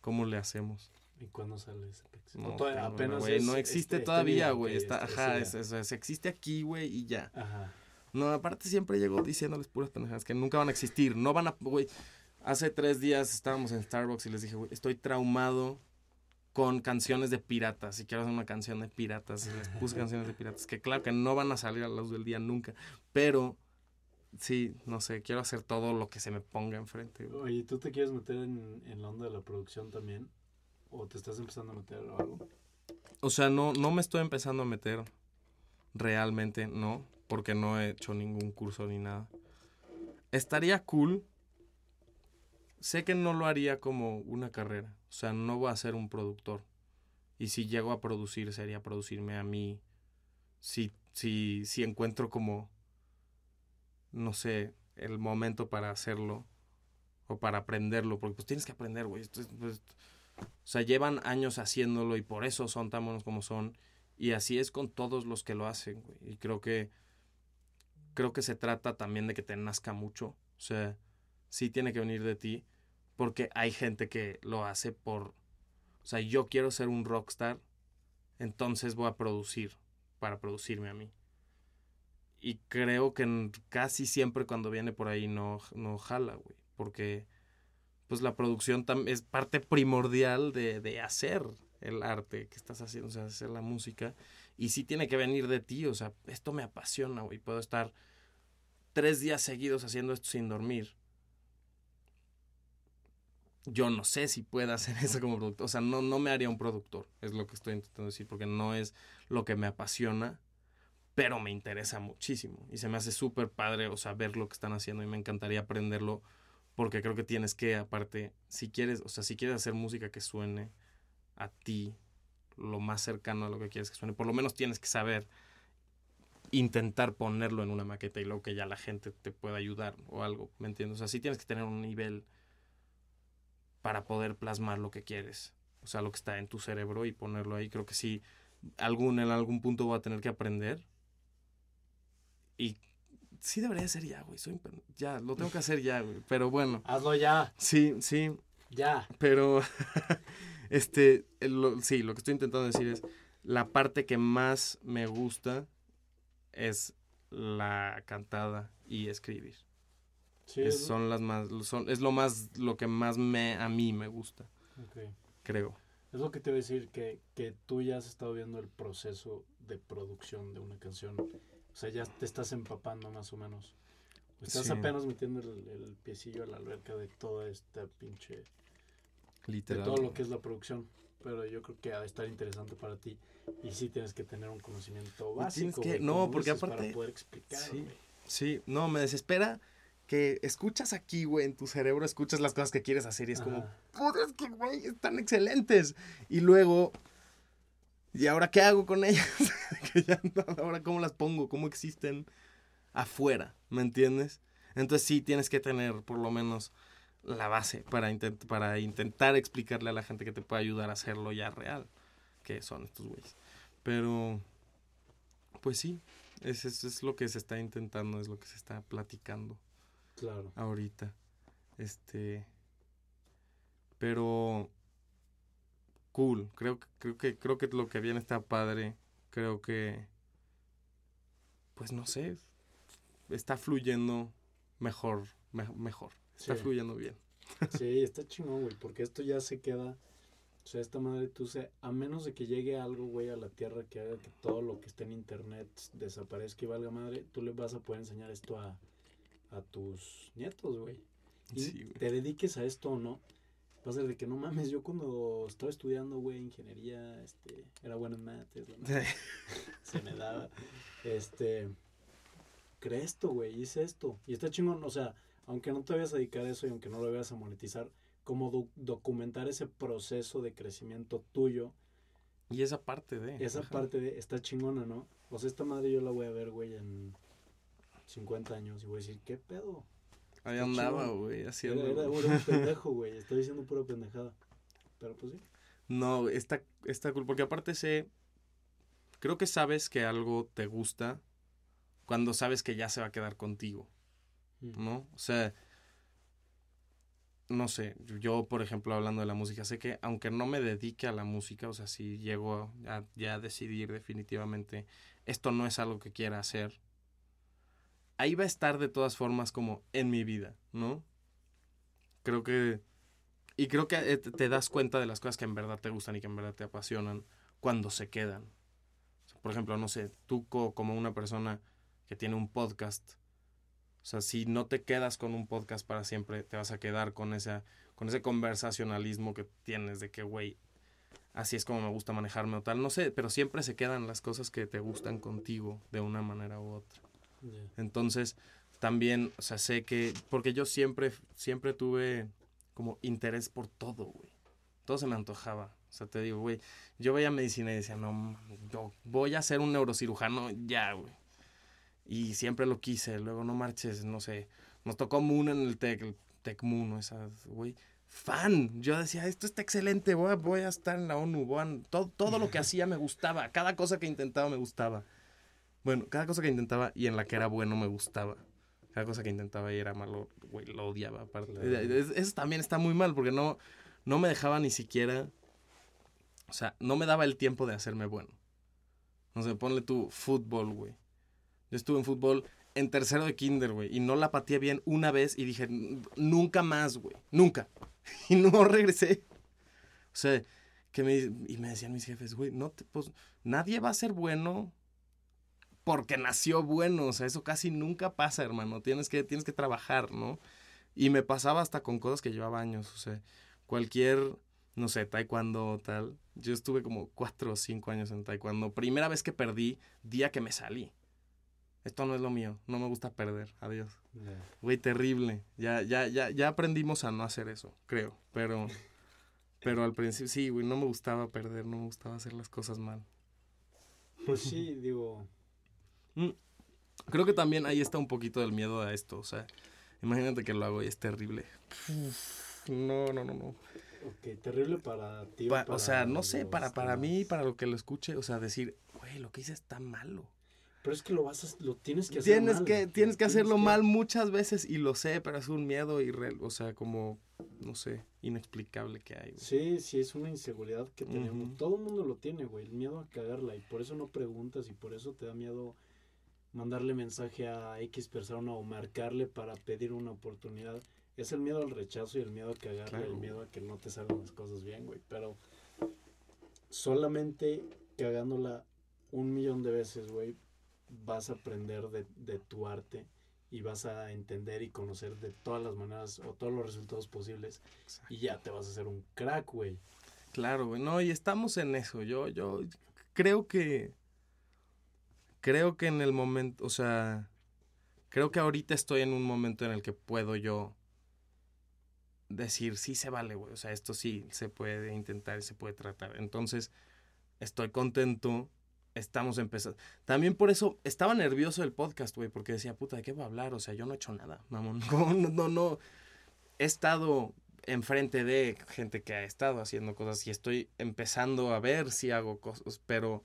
A: cómo le hacemos.
B: ¿Y cuándo sale ese
A: No, apenas no existe este, todavía, güey. Está, ajá, se existe aquí, güey, y ya. Ajá. No, aparte siempre llego diciéndoles puras pendejadas que nunca van a existir. No van a, güey. Hace tres días estábamos en Starbucks y les dije, güey, estoy traumado con canciones de piratas. Y quiero hacer una canción de piratas. Les puse canciones de piratas. Que claro que no van a salir a la luz del día nunca. Pero sí, no sé, quiero hacer todo lo que se me ponga enfrente. güey.
B: Oye, ¿tú te quieres meter en, en la onda de la producción también? ¿O te estás empezando a meter o algo?
A: O sea, no, no me estoy empezando a meter realmente, no, porque no he hecho ningún curso ni nada. Estaría cool. Sé que no lo haría como una carrera. O sea, no voy a ser un productor. Y si llego a producir, sería producirme a mí. Si, si, si encuentro como, no sé, el momento para hacerlo. O para aprenderlo. Porque pues tienes que aprender, güey. Pues, o sea, llevan años haciéndolo y por eso son tan buenos como son. Y así es con todos los que lo hacen, güey. Y creo que creo que se trata también de que te nazca mucho. O sea, sí tiene que venir de ti. Porque hay gente que lo hace por. O sea, yo quiero ser un rockstar. Entonces voy a producir. Para producirme a mí. Y creo que casi siempre cuando viene por ahí no, no jala, güey. Porque pues la producción es parte primordial de, de hacer el arte que estás haciendo, o sea, hacer la música. Y sí tiene que venir de ti, o sea, esto me apasiona, güey. Puedo estar tres días seguidos haciendo esto sin dormir. Yo no sé si pueda hacer eso como productor. O sea, no, no me haría un productor, es lo que estoy intentando decir, porque no es lo que me apasiona, pero me interesa muchísimo. Y se me hace súper padre, o sea, ver lo que están haciendo y me encantaría aprenderlo porque creo que tienes que, aparte, si quieres, o sea, si quieres hacer música que suene a ti, lo más cercano a lo que quieres que suene, por lo menos tienes que saber intentar ponerlo en una maqueta y luego que ya la gente te pueda ayudar o algo, ¿me entiendes? O sea, sí tienes que tener un nivel para poder plasmar lo que quieres, o sea, lo que está en tu cerebro y ponerlo ahí. Creo que sí, algún, en algún punto voy a tener que aprender y sí debería ser ya, güey, soy, ya, lo tengo que hacer ya, güey, pero bueno.
B: Hazlo ya,
A: Sí, sí,
B: ya.
A: pero este, lo- sí, lo que estoy intentando decir es, la parte que más me gusta es la cantada y escribir.
B: Sí,
A: Es,
B: ¿no?
A: son las más, son, es lo más, lo que más me, a mí me gusta, creo.
B: Es lo que te voy a decir, que, que tú ya has estado viendo el proceso de producción de una canción. O sea, ya te estás empapando más o menos. Estás
A: Sí.
B: apenas metiendo el, el piecillo a la alberca de toda esta pinche... De
A: Literal.
B: todo lo que es la producción. Pero yo creo que ha de estar interesante para ti. Y sí tienes que tener un conocimiento básico.
A: que- no,
B: como
A: porque aparte-
B: Para poder explicar,
A: Sí. Sí, no, me desespera que escuchas aquí, güey, en tu cerebro, escuchas las cosas que quieres hacer y es como,
B: Ajá.
A: puta, es que, güey, están excelentes. Y luego, ¿y ahora qué hago con ellas? que ya no, ahora cómo las pongo, cómo existen afuera, ¿me entiendes? Entonces sí tienes que tener por lo menos la base para, intent- para intentar explicarle a la gente que te puede ayudar a hacerlo ya real, que son estos güeyes. Pero, pues sí, es, es, es lo que se está intentando, es lo que se está platicando
B: Claro.
A: ahorita. Este. Pero. Cool. Creo, que- creo que creo que lo que viene está padre. Creo que. Pues no sé. Está fluyendo mejor. me- mejor. Está
B: Sí.
A: fluyendo bien.
B: Sí, está chingón, güey, porque esto ya se queda. O sea, esta madre, tú se. A menos de que llegue algo, güey, a la tierra que haga que todo lo que esté en internet desaparezca y valga madre, tú le vas a poder enseñar esto a, a tus nietos, güey. Y
A: Sí,
B: te dediques a esto o no, va a ser de que no mames. Yo cuando estaba estudiando, güey, ingeniería, este, era bueno en mates, la madre, se me daba. Este. Creé esto, güey, hice esto. Y está chingón, o sea, aunque no te vayas a dedicar a eso y aunque no lo vayas a monetizar, como do- documentar ese proceso de crecimiento tuyo,
A: Y esa parte de.
B: esa
A: ajá.
B: parte de, está chingona, ¿no? O sea, esta madre yo la voy a ver, güey, en 50 años y voy a decir, ¿qué pedo?
A: Ahí andaba, güey, haciendo.
B: era, era un pendejo, güey, estoy diciendo pura pendejada. Pero pues sí.
A: No, está, está cool. Porque aparte sé. Creo que sabes que algo te gusta cuando sabes que ya se va a quedar contigo.
B: Mm.
A: ¿no? O sea, no sé, yo por ejemplo hablando de la música, sé que aunque no me dedique a la música, o sea, si llego a, ya a decidir definitivamente esto no es algo que quiera hacer, ahí va a estar de todas formas como en mi vida, ¿no? creo que... Y creo que eh, te- das cuenta de las cosas que en verdad te gustan y que en verdad te apasionan cuando se quedan. Por ejemplo, no sé, tú co- como una persona que tiene un podcast, o sea, si no te quedas con un podcast para siempre, te vas a quedar con, esa, con ese conversacionalismo que tienes de que, güey, así es como me gusta manejarme o tal, no sé, pero siempre se quedan las cosas que te gustan contigo de una manera u otra. Entonces, también, o sea, sé que, porque yo siempre, siempre tuve como interés por todo, güey. Todo se me antojaba. O sea, te digo, güey, yo veía medicina y decía, no, yo voy a ser un neurocirujano ya, güey. Y siempre lo quise. Luego, no marches, no sé. Nos tocó Moon en el Tec, el Tec Moon, esa, güey. Fan. Yo decía, esto está excelente, voy a, voy a estar en la ONU. voy a- todo, todo lo que hacía me gustaba. Cada cosa que intentaba me gustaba. Bueno, cada cosa que intentaba y en la que era bueno me gustaba. Cada cosa que intentaba y era malo, güey, lo odiaba aparte. Eso también está muy mal porque no, no me dejaba ni siquiera... O sea, no me daba el tiempo de hacerme bueno. No sé, ponle tu fútbol, güey. Yo estuve en fútbol en tercero de kinder, güey, y no la pateé bien una vez y dije, "N- nunca más, güey, nunca. Y no regresé. O sea, que me, y me decían mis jefes, güey, no te, pues, nadie va a ser bueno porque nació bueno, o sea, eso casi nunca pasa, hermano, tienes que, tienes que trabajar, ¿no? Y me pasaba hasta con cosas que llevaba años, o sea, cualquier, no sé, taekwondo tal, yo estuve como cuatro o cinco años en taekwondo, primera vez que perdí, día que me salí. Esto no es lo mío, no me gusta perder, adiós. Güey, terrible. Ya, ya, ya, ya aprendimos a no hacer eso, creo. Pero, pero al principio, sí, güey, no me gustaba perder, no me gustaba hacer las cosas mal.
B: Pues sí, digo,
A: Creo que también ahí está un poquito del miedo a esto. O sea, imagínate que lo hago y es terrible. Uf, no, no, no, no.
B: ok, terrible para ti.
A: Pa-
B: para
A: o sea, no sé, para, para mí, para lo que lo escuche, o sea, decir, güey, lo que hice está malo.
B: Pero es que lo vas a, lo tienes que hacer
A: Tienes
B: mal,
A: que, tienes que hacerlo
B: que-
A: mal muchas veces y lo sé, pero es un miedo irreal, o sea, como, no sé, inexplicable que hay. güey.
B: Sí, sí, es una inseguridad que tenemos. Todo el mundo lo tiene, güey, el miedo a cagarla. Y por eso no preguntas y por eso te da miedo mandarle mensaje a X persona o marcarle para pedir una oportunidad. Es el miedo al rechazo y el miedo a cagarla,
A: Claro.
B: el miedo a que no te salgan las cosas bien, güey. Pero solamente cagándola un millón de veces, güey, vas a aprender de, de tu arte y vas a entender y conocer de todas las maneras o todos los resultados posibles y ya te vas a hacer un crack, güey.
A: Claro, güey, no, y estamos en eso. Yo, yo creo que, creo que en el momento, o sea, creo que ahorita estoy en un momento en el que puedo yo decir, sí se vale, güey, o sea, esto sí se puede intentar y se puede tratar. Entonces, estoy contento, estamos empezando. También por eso estaba nervioso el podcast, güey, porque decía, puta, ¿de qué voy a hablar? O sea, yo no he hecho nada, mamón. No, no, no. He estado enfrente de gente que ha estado haciendo cosas y estoy empezando a ver si hago cosas, pero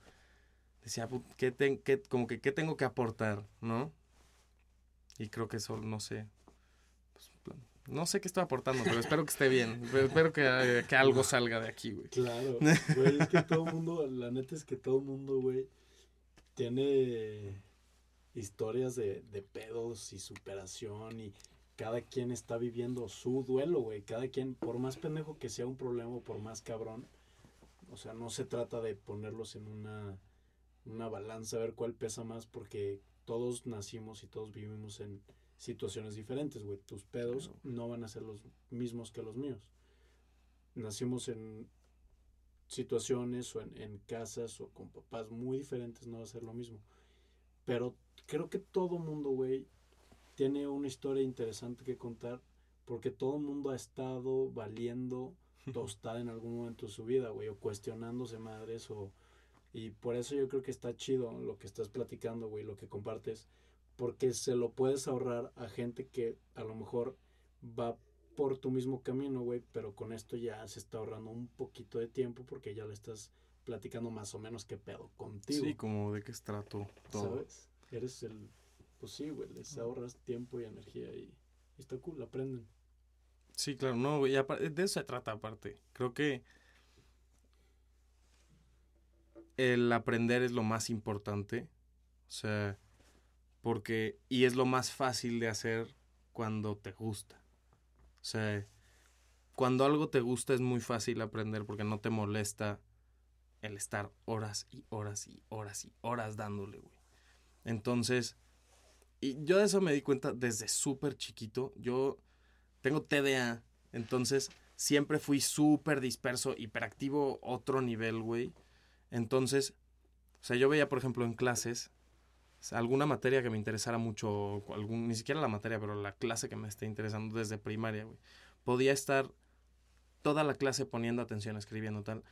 A: decía, "Put- ¿qué, ten- qué- como que, ¿qué tengo que aportar? ¿No? Y creo que eso, no sé. pues, no sé qué estoy aportando, pero espero que esté bien. Pero espero que, eh, que algo salga de aquí, güey.
B: Claro, güey, es que todo el mundo, la neta es que todo el mundo, güey, tiene historias de, de pedos y superación y cada quien está viviendo su duelo, güey. Cada quien, por más pendejo que sea un problema o por más cabrón, o sea, no se trata de ponerlos en una, una balanza, a ver cuál pesa más, porque todos nacimos y todos vivimos en situaciones diferentes, güey. Tus pedos
A: Claro.
B: no van a ser los mismos que los míos. Nacimos en situaciones o en, en casas o con papás muy diferentes, no va a ser lo mismo. Pero creo que todo mundo, güey, tiene una historia interesante que contar porque todo mundo ha estado valiendo tostada en algún momento de su vida, güey, o cuestionándose madres o... Y por eso yo creo que está chido lo que estás platicando, güey, lo que compartes, porque se lo puedes ahorrar a gente que a lo mejor va por tu mismo camino, güey, pero con esto ya se está ahorrando un poquito de tiempo porque ya le estás platicando más o menos qué pedo contigo.
A: Sí, como de qué estrato todo.
B: ¿Sabes? Eres el... Pues sí, güey, les ahorras tiempo y energía y, y está cool, aprenden.
A: Sí, claro, no, güey, de eso se trata aparte. Creo que el aprender es lo más importante. O sea, porque, y es lo más fácil de hacer cuando te gusta. O sea, cuando algo te gusta es muy fácil aprender porque no te molesta el estar horas y horas y horas y horas dándole, güey. Entonces, y yo de eso me di cuenta desde súper chiquito. Yo tengo TDA, entonces siempre fui súper disperso, hiperactivo, otro nivel, güey. Entonces, o sea, yo veía, por ejemplo, en clases, alguna materia que me interesara mucho, algún, ni siquiera la materia, pero la clase que me esté interesando desde primaria. Podía estar toda la clase poniendo atención, escribiendo tal,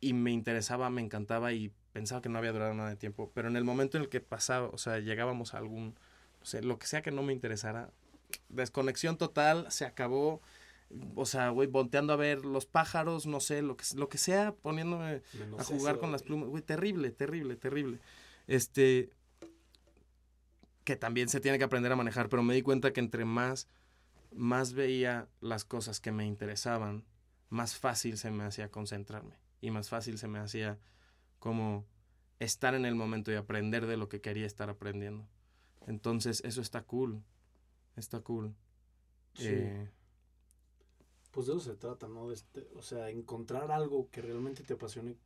A: y me interesaba, me encantaba y pensaba que no había durado nada de tiempo, pero en el momento en el que pasaba, o sea, llegábamos a algún, o sea, lo que sea que no me interesara, desconexión total, se acabó, o sea, güey, volteando a ver los pájaros, no sé, lo que, lo que sea, poniéndome a jugar con las plumas, güey, terrible, terrible, terrible. Este, que también se tiene que aprender a manejar, pero me di cuenta que entre más, más veía las cosas que me interesaban, más fácil se me hacía concentrarme y más fácil se me hacía como estar en el momento y aprender de lo que quería estar aprendiendo. Entonces, eso está cool. Está cool. Eh,
B: pues de eso se trata, ¿no? Este, o sea, encontrar algo que realmente te apasione,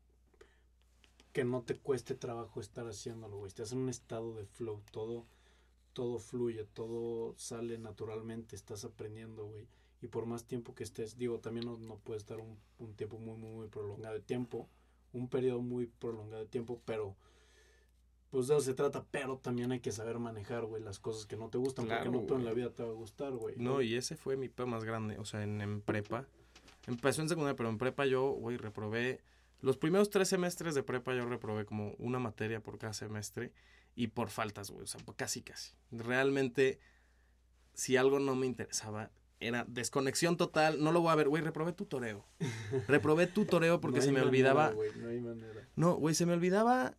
B: que no te cueste trabajo estar haciéndolo, güey. Estás en un estado de flow, todo, todo fluye, todo sale naturalmente, estás aprendiendo, güey y por más tiempo que estés, digo, también no, puede estar un, tiempo muy, muy, muy prolongado de tiempo, un periodo muy prolongado de tiempo, pero pues de eso se trata, pero también hay que saber manejar, güey, las cosas que no te gustan, porque no todo en la vida te va a gustar, güey.
A: No, y ese fue mi peor más grande, o sea, en, en prepa. Empezó en secundaria, pero en prepa yo, güey, reprobé. Los primeros tres semestres de prepa yo reprobé como una materia por cada semestre y por faltas, güey, o sea, casi, casi. Realmente, si algo no me interesaba, era desconexión total. No lo voy a ver, güey, reprobé tu toreo. Reprobé tu toreo porque se me olvidaba.
B: no hay manera.
A: No, güey, se me olvidaba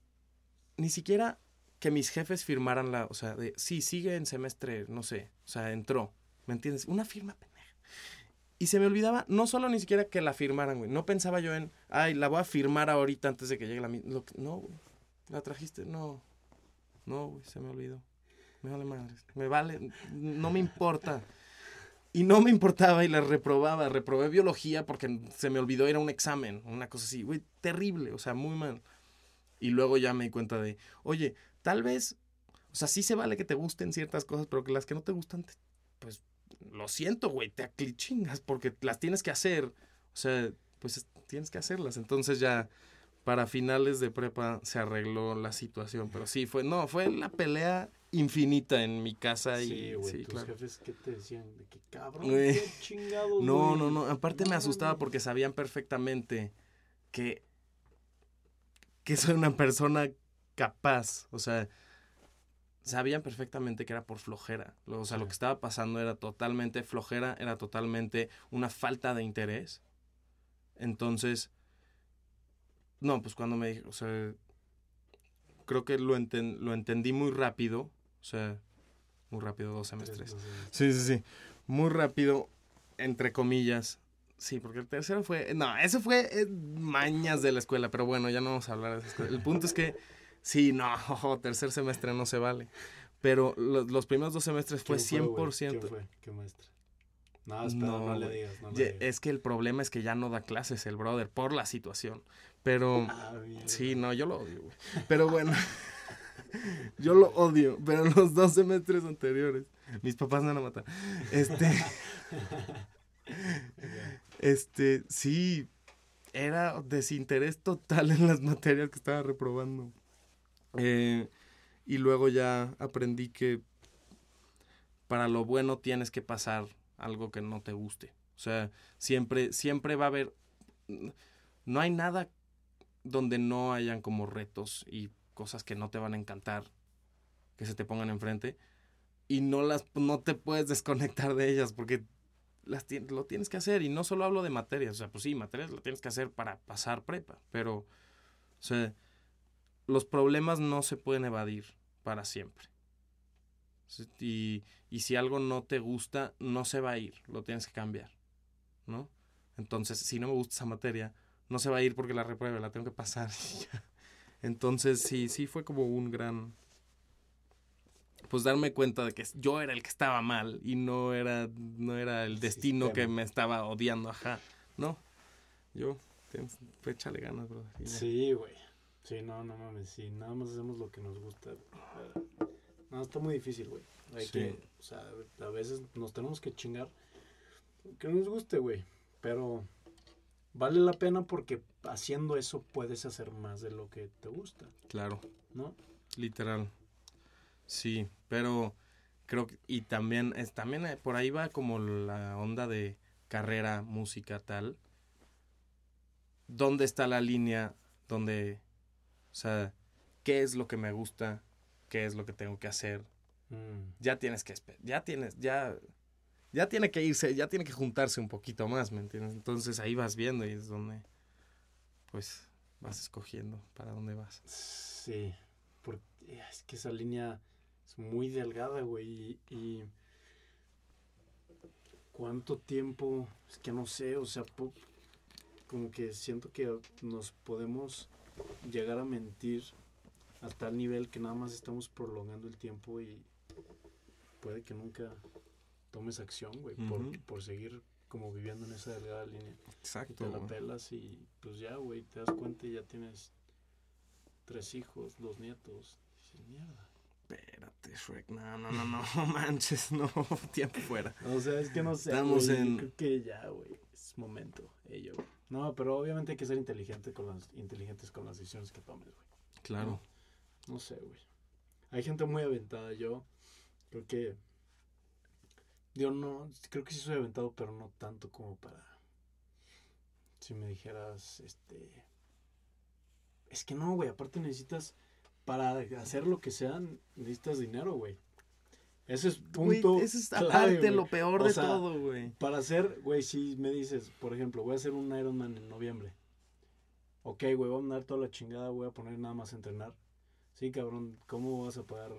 A: ni siquiera que mis jefes firmaran la, o sea, de, sí, sigue en semestre, no sé, o sea, entró, ¿me entiendes? Una firma pendeja. Y se me olvidaba, no solo ni siquiera que la firmaran, güey, no pensaba yo en, ay, la voy a firmar ahorita antes de que llegue la... no, güey, la trajiste, no, no, güey, se me olvidó. Me vale madre, me vale, no me importa. Y no me importaba y la reprobaba. Reprobé biología porque se me olvidó ir a un examen, una cosa así. Güey, terrible, o sea, muy mal. Y luego ya me di cuenta de, oye, tal vez, o sea, sí se vale que te gusten ciertas cosas, pero que las que no te gustan, pues lo siento, güey, te aclichingas porque las tienes que hacer. O sea, pues tienes que hacerlas. Entonces ya para finales de prepa se arregló la situación. Pero sí, fue, no, fue la pelea infinita en mi casa. Y,
B: sí, güey, tus jefes, ¿qué te decían? De que cabrón, qué chingados,
A: No, no, no, aparte me asustaba porque sabían perfectamente que, que soy una persona capaz, o sea, sabían perfectamente que era por flojera. O sea, lo que estaba pasando era totalmente flojera, era totalmente una falta de interés. Entonces, no, pues cuando me dijo, o sea, creo que lo, lo entendí muy rápido, o sea, muy rápido, dos semestres. Sí, sí, sí, muy rápido, entre comillas. Sí, porque el tercero fue, no, eso fue eh, mañas de la escuela, pero bueno, ya no vamos a hablar de eso. El punto es que, sí, no, tercer semestre no se vale. Pero los primeros dos semestres fue 100%. ¿Quién
B: fue? ¿Qué maestra? No, espera, no, le digas, no le digas.
A: Es que el problema es que ya no da clases el brother por la situación. Pero ah, sí, no, yo lo odio, güey. Pero bueno, yo lo odio. Pero los dos semestres anteriores, mis papás me van a matar. Este, este, sí, era desinterés total en las materias que estaba reprobando. Eh, y luego ya aprendí que para lo bueno tienes que pasar algo que no te guste. O sea, siempre, siempre va a haber. No hay nada donde no hayan como retos y cosas que no te van a encantar, que se te pongan enfrente, y no las no te puedes desconectar de ellas porque las lo tienes que hacer y no solo hablo de materias, o sea, pues sí, materias lo tienes que hacer para pasar prepa, pero o sea, los problemas no se pueden evadir para siempre. Y, y si algo no te gusta, no se va a ir, lo tienes que cambiar, ¿no? Entonces, si no me gusta esa materia, no se va a ir porque la repruebe, la tengo que pasar. Entonces, sí, sí fue como un gran... Pues pues darme cuenta de que yo era el que estaba mal y no era, no era el destino que me estaba odiando, ajá. No, yo, échale ganas, bro.
B: Sí, güey. Sí, no, no mames, sí, nada más hacemos lo que nos gusta. No, está muy difícil, güey. Hay que, o sea, a veces nos tenemos que chingar que nos guste, güey. Pero vale la pena porque haciendo eso puedes hacer más de lo que te gusta.
A: Claro.
B: ¿No?
A: Literal. Sí, pero creo que, y también, es, también eh, por ahí va como la onda de carrera, música, tal. ¿Dónde está la línea donde, o sea, qué es lo que me gusta, qué es lo que tengo que hacer? Mm. Ya tienes que, ya tienes, ya ya tiene que irse, ya tiene que juntarse un poquito más, ¿me entiendes? Entonces ahí vas viendo y es donde, pues, vas escogiendo para dónde vas.
B: Sí, porque es que esa línea es muy delgada, güey, y, cuánto tiempo, es que no sé, o sea, como que siento que nos podemos llegar a mentir a tal nivel que nada más estamos prolongando el tiempo y puede que nunca tomes acción, güey, por, seguir como viviendo en esa delgada línea. Exacto. te la pelas y pues ya, güey, te das cuenta y ya tienes tres hijos, dos nietos. Dices, mierda.
A: Espérate, Shrek, no, no, no, no, manches, no, tiempo fuera.
B: O sea, es que no sé, Estamos en... creo que ya, güey, es momento, ello, No, pero obviamente hay que ser inteligente con las, inteligentes con las decisiones que tomes, güey. Claro. No, no sé, güey. Hay gente muy aventada, yo creo que yo no, creo que sí soy aventado, pero no tanto como para. Si me dijeras, este. Es que no, güey. Aparte necesitas. Para hacer lo que sea, necesitas dinero, güey. Ese es punto. Ese es aparte lo peor de todo, güey. Para hacer, güey, si me dices, por ejemplo, voy a hacer un Ironman en noviembre. Ok, güey, voy a mandar toda la chingada, voy a poner nada más a entrenar. Sí, cabrón, ¿cómo vas a pagar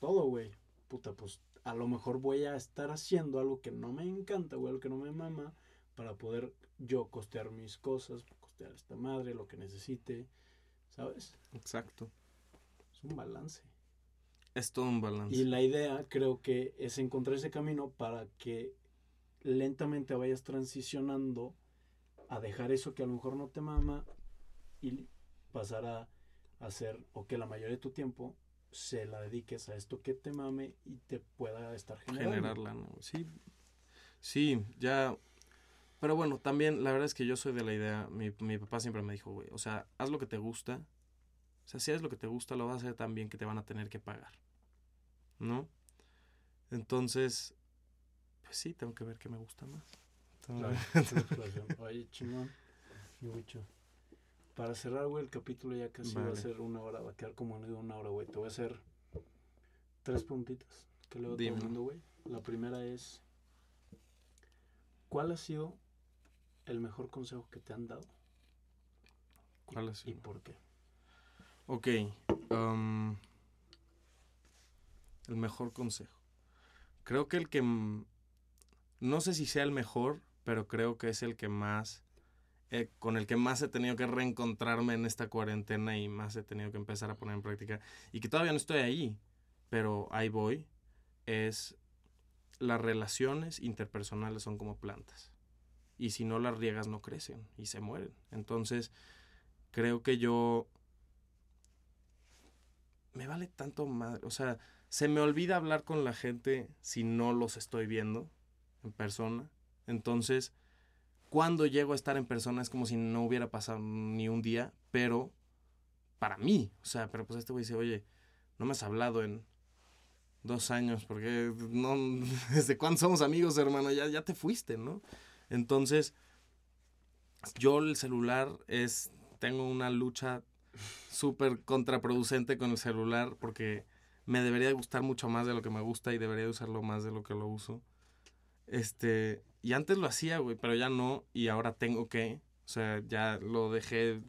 B: todo, güey? Puta, pues a lo mejor voy a estar haciendo algo que no me encanta, güey, algo que no me mama, para poder yo costear mis cosas, costear esta madre, lo que necesite, ¿sabes? Exacto. Es un balance.
A: Es todo un balance.
B: Y la idea creo que es encontrar ese camino para que lentamente vayas transicionando a dejar eso que a lo mejor no te mama y pasar a hacer, o que la mayoría de tu tiempo se la dediques a esto que te mame y te pueda estar generando. Generarla,
A: ¿no? Sí, sí, ya. Pero bueno, también la verdad es que yo soy de la idea, mi, mi papá siempre me dijo, güey, o sea, haz lo que te gusta. O sea, si haces lo que te gusta, lo vas a hacer tan bien que te van a tener que pagar. ¿No? Entonces, pues sí, tengo que ver qué me gusta más.
B: Oye, chingón. Para cerrar, güey, el capítulo ya casi va a ser una hora, va a quedar como en una hora, güey. Te voy a hacer tres puntitas que le el mundo, güey. La primera es, ¿cuál ha sido el mejor consejo que te han dado? ¿Cuál ha sido? ¿Y por qué?
A: Ok. Um, el mejor consejo. Creo que el que... No sé si sea el mejor, pero creo que es el que más eh, con el que más he tenido que reencontrarme en esta cuarentena y más he tenido que empezar a poner en práctica y que todavía no estoy ahí, pero ahí voy, es las relaciones interpersonales son como plantas y si no las riegas no crecen y se mueren. Entonces, creo que yo me vale tanto madre, o sea, se me olvida hablar con la gente si no los estoy viendo en persona. Entonces, cuando llego a estar en persona es como si no hubiera pasado ni un día, pero para mí, o sea, pero pues este güey dice, oye, no me has hablado en dos años, porque no, desde cuándo somos amigos, hermano, ya, ya te fuiste, ¿no? Entonces, yo el celular es, tengo una lucha súper contraproducente con el celular porque me debería gustar mucho más de lo que me gusta y debería usarlo más de lo que lo uso. Este, y antes lo hacía, güey, pero ya no. Y ahora tengo que. O sea, ya lo dejé.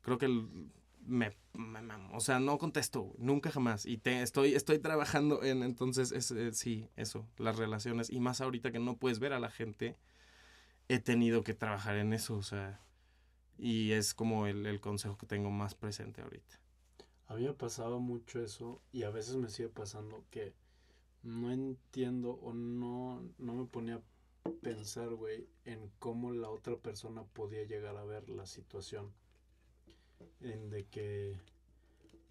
A: Creo que me, o sea, no contesto, nunca jamás. Y te, estoy, estoy trabajando en, entonces, es, sí, eso, las relaciones. Y más ahorita que no puedes ver a la gente, he tenido que trabajar en eso, o sea. Y es como el, el consejo que tengo más presente ahorita.
B: A mí me pasaba mucho eso y a veces me sigue pasando que no entiendo o no, no me ponía a pensar, güey, en cómo la otra persona podía llegar a ver la situación. En de que,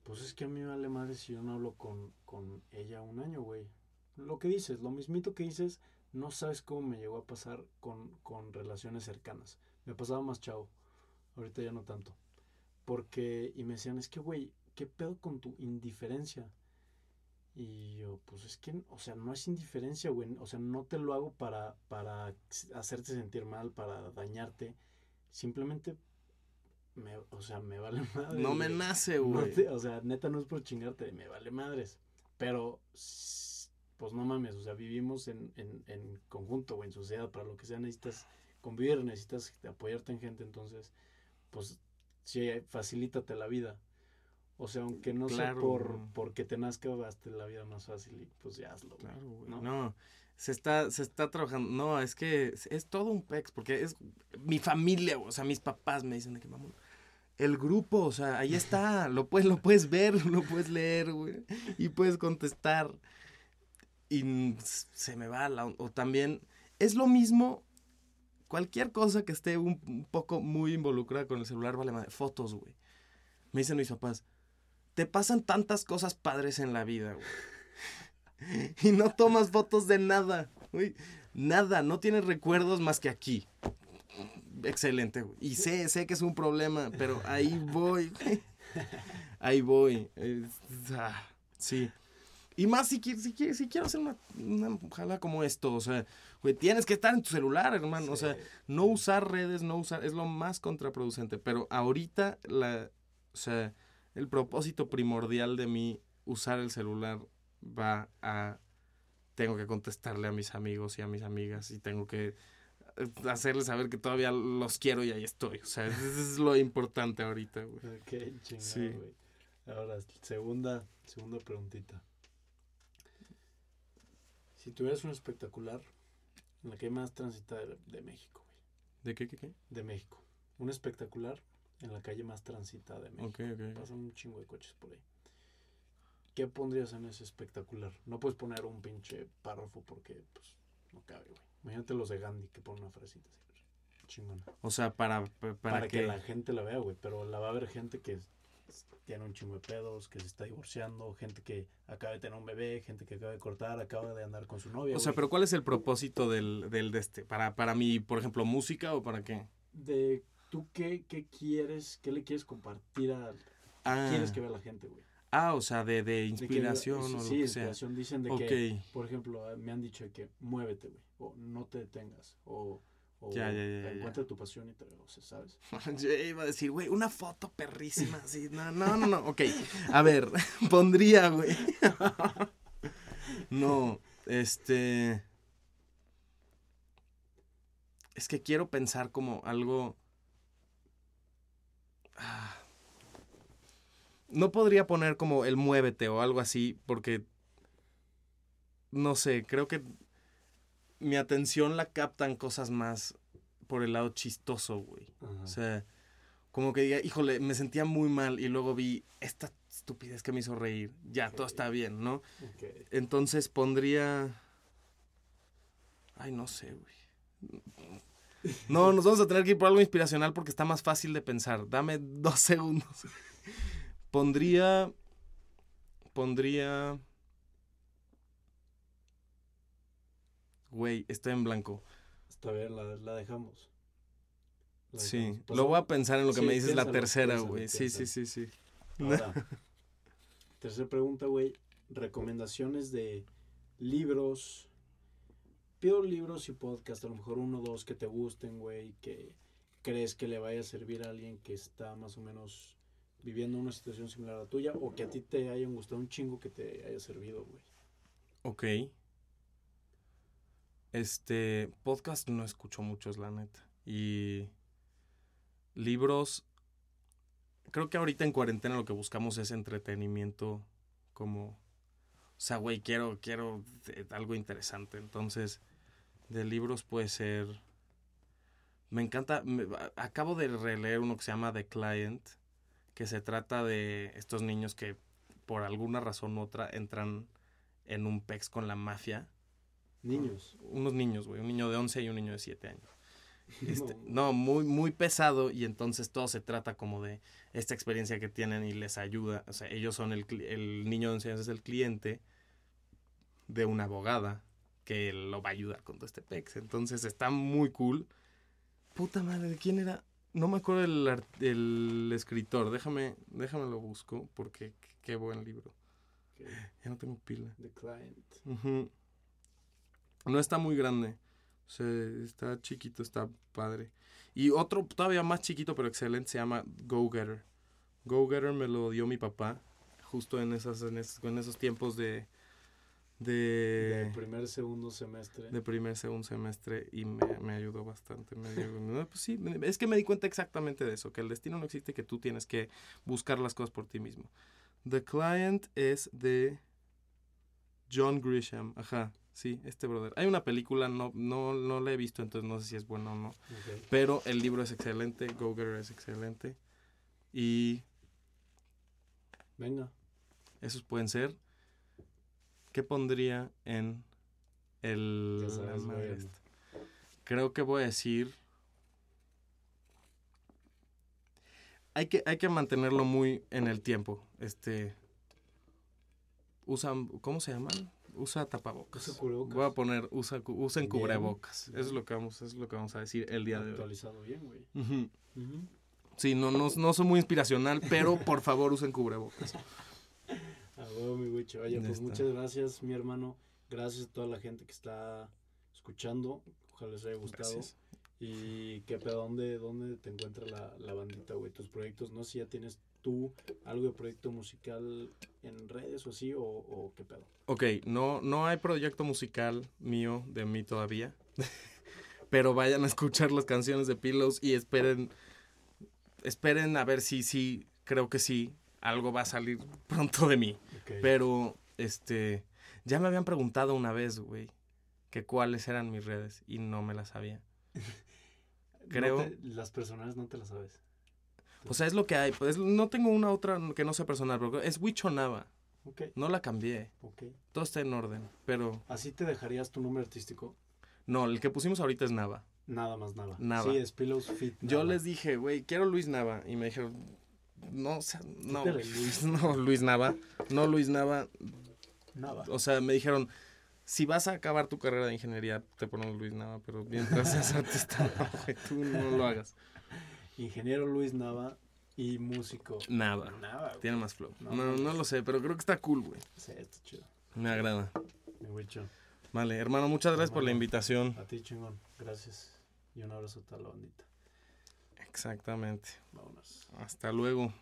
B: pues es que a mí vale madre si yo no hablo con, con ella un año, güey. Lo que dices, lo mismito que dices, no sabes cómo me llegó a pasar con, con relaciones cercanas. Me pasaba más chavo, ahorita ya no tanto. Porque, y me decían, es que, güey, ¿qué pedo con tu indiferencia? Y yo, pues es que, o sea, no es indiferencia, güey. O sea, no te lo hago para, para hacerte sentir mal, para dañarte. Simplemente, me, o sea, me vale madre.
A: No me nace, güey.
B: o sea, neta no es por chingarte, me vale madres. Pero, pues no mames, o sea, vivimos en, en, en conjunto, güey, en sociedad. Para lo que sea necesitas convivir, necesitas apoyarte en gente. Entonces, pues, sí, facilítate la vida. O sea, aunque no sea por porque te nazca, hasta la vida más fácil y pues ya hazlo.
A: Claro, güey. ¿no? se está, se está trabajando. No, es que es, todo un pex, porque es mi familia, o sea, mis papás me dicen de que vamos. El grupo, o sea, ahí está, lo puedes, lo puedes ver, lo puedes leer, güey, y puedes contestar. Y se me va la, o también es lo mismo cualquier cosa que esté un, poco muy involucrada con el celular, vale madre, fotos, güey. Me dicen mis papás, te pasan tantas cosas padres en la vida, güey. Y no tomas fotos de nada, güey. Nada, no tienes recuerdos más que aquí. Excelente, güey. Y sé, sé que es un problema, pero ahí voy, Ahí voy. Ah, sí. Y más si, si, si quiero hacer una, una jala como esto, o sea, güey, tienes que estar en tu celular, hermano. O sea, no usar redes, no usar, es lo más contraproducente. Pero ahorita, la, o sea, el propósito primordial de mí usar el celular va a tengo que contestarle a mis amigos y a mis amigas y tengo que eh, hacerles saber que todavía los quiero y ahí estoy. O sea, eso es lo importante ahorita, güey.
B: Ok, chingado, güey. Ahora, segunda, segunda preguntita. Si tuvieras un espectacular la que más transita de, México, güey.
A: ¿De qué, qué, qué?
B: De México. Un espectacular en la calle más transitada de México. Pasan un chingo de coches por ahí. ¿Qué pondrías en ese espectacular? No puedes poner un pinche párrafo porque pues no cabe, güey. Imagínate los de Gandhi que ponen una frasita así. Chingona.
A: O sea, para, para,
B: que... la gente la vea, güey. Pero la va a ver gente que tiene un chingo de pedos, que se está divorciando, gente que acaba de tener un bebé, gente que acaba de cortar, acaba de andar con su novia.
A: O sea, pero ¿cuál es el propósito del, del de este? ¿Para, para mi, por ejemplo, música o para qué?
B: De ¿tú qué, qué quieres, qué le quieres compartir a... Ah. quieres que vea la gente, güey?
A: Ah, o sea, de, de inspiración o lo que inspiración.
B: Dicen de que, por ejemplo, me han dicho que muévete, güey, o no te detengas, o, o ya, ya, ya, encuentra tu pasión y te lo ¿sabes?
A: Yo iba a decir, güey, una foto perrísima, así, no, no, no, no, ok, a ver, pondría, güey, no, este, es que quiero pensar como algo no podría poner como el muévete o algo así, porque no sé, creo que mi atención la captan cosas más por el lado chistoso, güey. O sea, como que diga, híjole, me sentía muy mal y luego vi esta estupidez que me hizo reír. Ya, todo está bien, ¿no? Entonces pondría... Ay, no sé, güey. No, nos vamos a tener que ir por algo inspiracional porque está más fácil de pensar. Dame dos segundos. Pondría. Pondría. Güey, estoy en blanco.
B: Está bien, la, dejamos.
A: sí, lo voy a pensar en lo que me dices la tercera, güey. Sí, sí, sí, sí.
B: tercera pregunta, güey. Recomendaciones de libros, pido libros y podcast, a lo mejor uno o dos que te gusten, güey, que crees que le vaya a servir a alguien que está más o menos viviendo una situación similar a la tuya o que a ti te hayan gustado un chingo que te haya servido, güey.
A: Ok. Este, podcast no escucho muchos, la neta. Y libros, creo que ahorita en cuarentena lo que buscamos es entretenimiento como... O sea, güey, quiero, quiero algo interesante. Entonces, de libros puede ser... Me encanta, acabo de releer uno que se llama The Client, que se trata de estos niños que por alguna razón u otra entran en un pex con la mafia.
B: Niños.
A: Unos niños, güey, un niño de 11 y un niño de 7 años. Este,
B: No.
A: no, muy, muy pesado y entonces todo se trata como de esta experiencia que tienen y les ayuda. O sea, ellos son el, el niño de 11 años es el cliente de una abogada que lo va a ayudar con todo este pex. Entonces está muy cool. Puta madre, ¿de quién era? No me acuerdo el, el escritor. Déjame, déjame lo busco porque qué, buen libro. Ya no tengo pila.
B: The Client.
A: Ujú. No está muy grande. O sea, está chiquito, está padre. Y otro todavía más chiquito pero excelente se llama Go Getter. Go Getter me lo dio mi papá justo en esas en esos, en esos tiempos de
B: De
A: de,
B: primer, segundo semestre.
A: de primer segundo semestre y me, me ayudó bastante. Me no, pues sí, es que me di cuenta exactamente de eso, que el destino no existe, que tú tienes que buscar las cosas por ti mismo. The Client es de John Grisham, ajá, sí, este brother. Hay una película, no, no, no la he visto, entonces no sé si es buena o no. Pero el libro es excelente, Go Getter es excelente. Y
B: Venga.
A: esos pueden ser. ¿Qué pondría en el...
B: Sabes?
A: Creo que voy a decir... Hay que, hay que mantenerlo muy en el tiempo. Este... Usan... ¿Cómo se llaman? Usa tapabocas.
B: Usa cubrebocas.
A: Voy a poner usa, usen cubrebocas.
B: Bien.
A: Eso es lo que vamos, eso es lo que vamos a decir el día de hoy.
B: Actualizado bien, güey.
A: Sí, no, no, no soy muy inspiracional, pero por favor usen cubrebocas.
B: A huevo, mi güicho. Oye, pues
A: está.
B: muchas gracias, mi hermano. Gracias a toda la gente que está escuchando. Ojalá les haya gustado.
A: Gracias.
B: Y qué pedo, ¿dónde, dónde te encuentra la, la bandita, güey? Tus proyectos. No sé si ya tienes tú algo de proyecto musical en redes o así, o, o qué pedo.
A: Ok, no, no hay proyecto musical mío de mí todavía. pero vayan a escuchar las canciones de Pillows y esperen. Esperen a ver si sí, creo que sí, algo va a salir pronto de mí. Pero, este, ya me habían preguntado una vez, güey, que cuáles eran mis redes y no me las sabía.
B: No
A: creo-
B: te- las personales no te las sabes.
A: O sea, es lo que hay. Pues no tengo una otra que no sea personal, pero es Wichonava.
B: Ok,
A: No la cambié. Todo está en orden. Pero
B: ¿Así te dejarías tu nombre artístico?
A: no, el que pusimos ahorita es Nava.
B: Nada más nada.
A: Nada.
B: Sí, es Pillows Fit.
A: Yo
B: Nava.
A: les dije, güey, quiero Luis Nava. Y me dijeron, no, o sea, no,
B: Luis.
A: no, Luis Nava. No, Luis Nava.
B: Nada.
A: O sea, me dijeron, si vas a acabar tu carrera de ingeniería, te ponemos Luis Nava. Pero mientras seas artista, no, tú no lo hagas.
B: Ingeniero Luis Nava y músico.
A: Nava.
B: Nava.
A: Tiene más flow.
B: No,
A: No, no lo sé, pero creo que está cool, güey.
B: Sí, está chido.
A: Me agrada.
B: Güicho.
A: Vale, hermano, muchas gracias por la invitación.
B: A ti, chingón. Gracias. Y un abrazo a toda la bandita.
A: Exactamente.
B: Vámonos.
A: Hasta luego.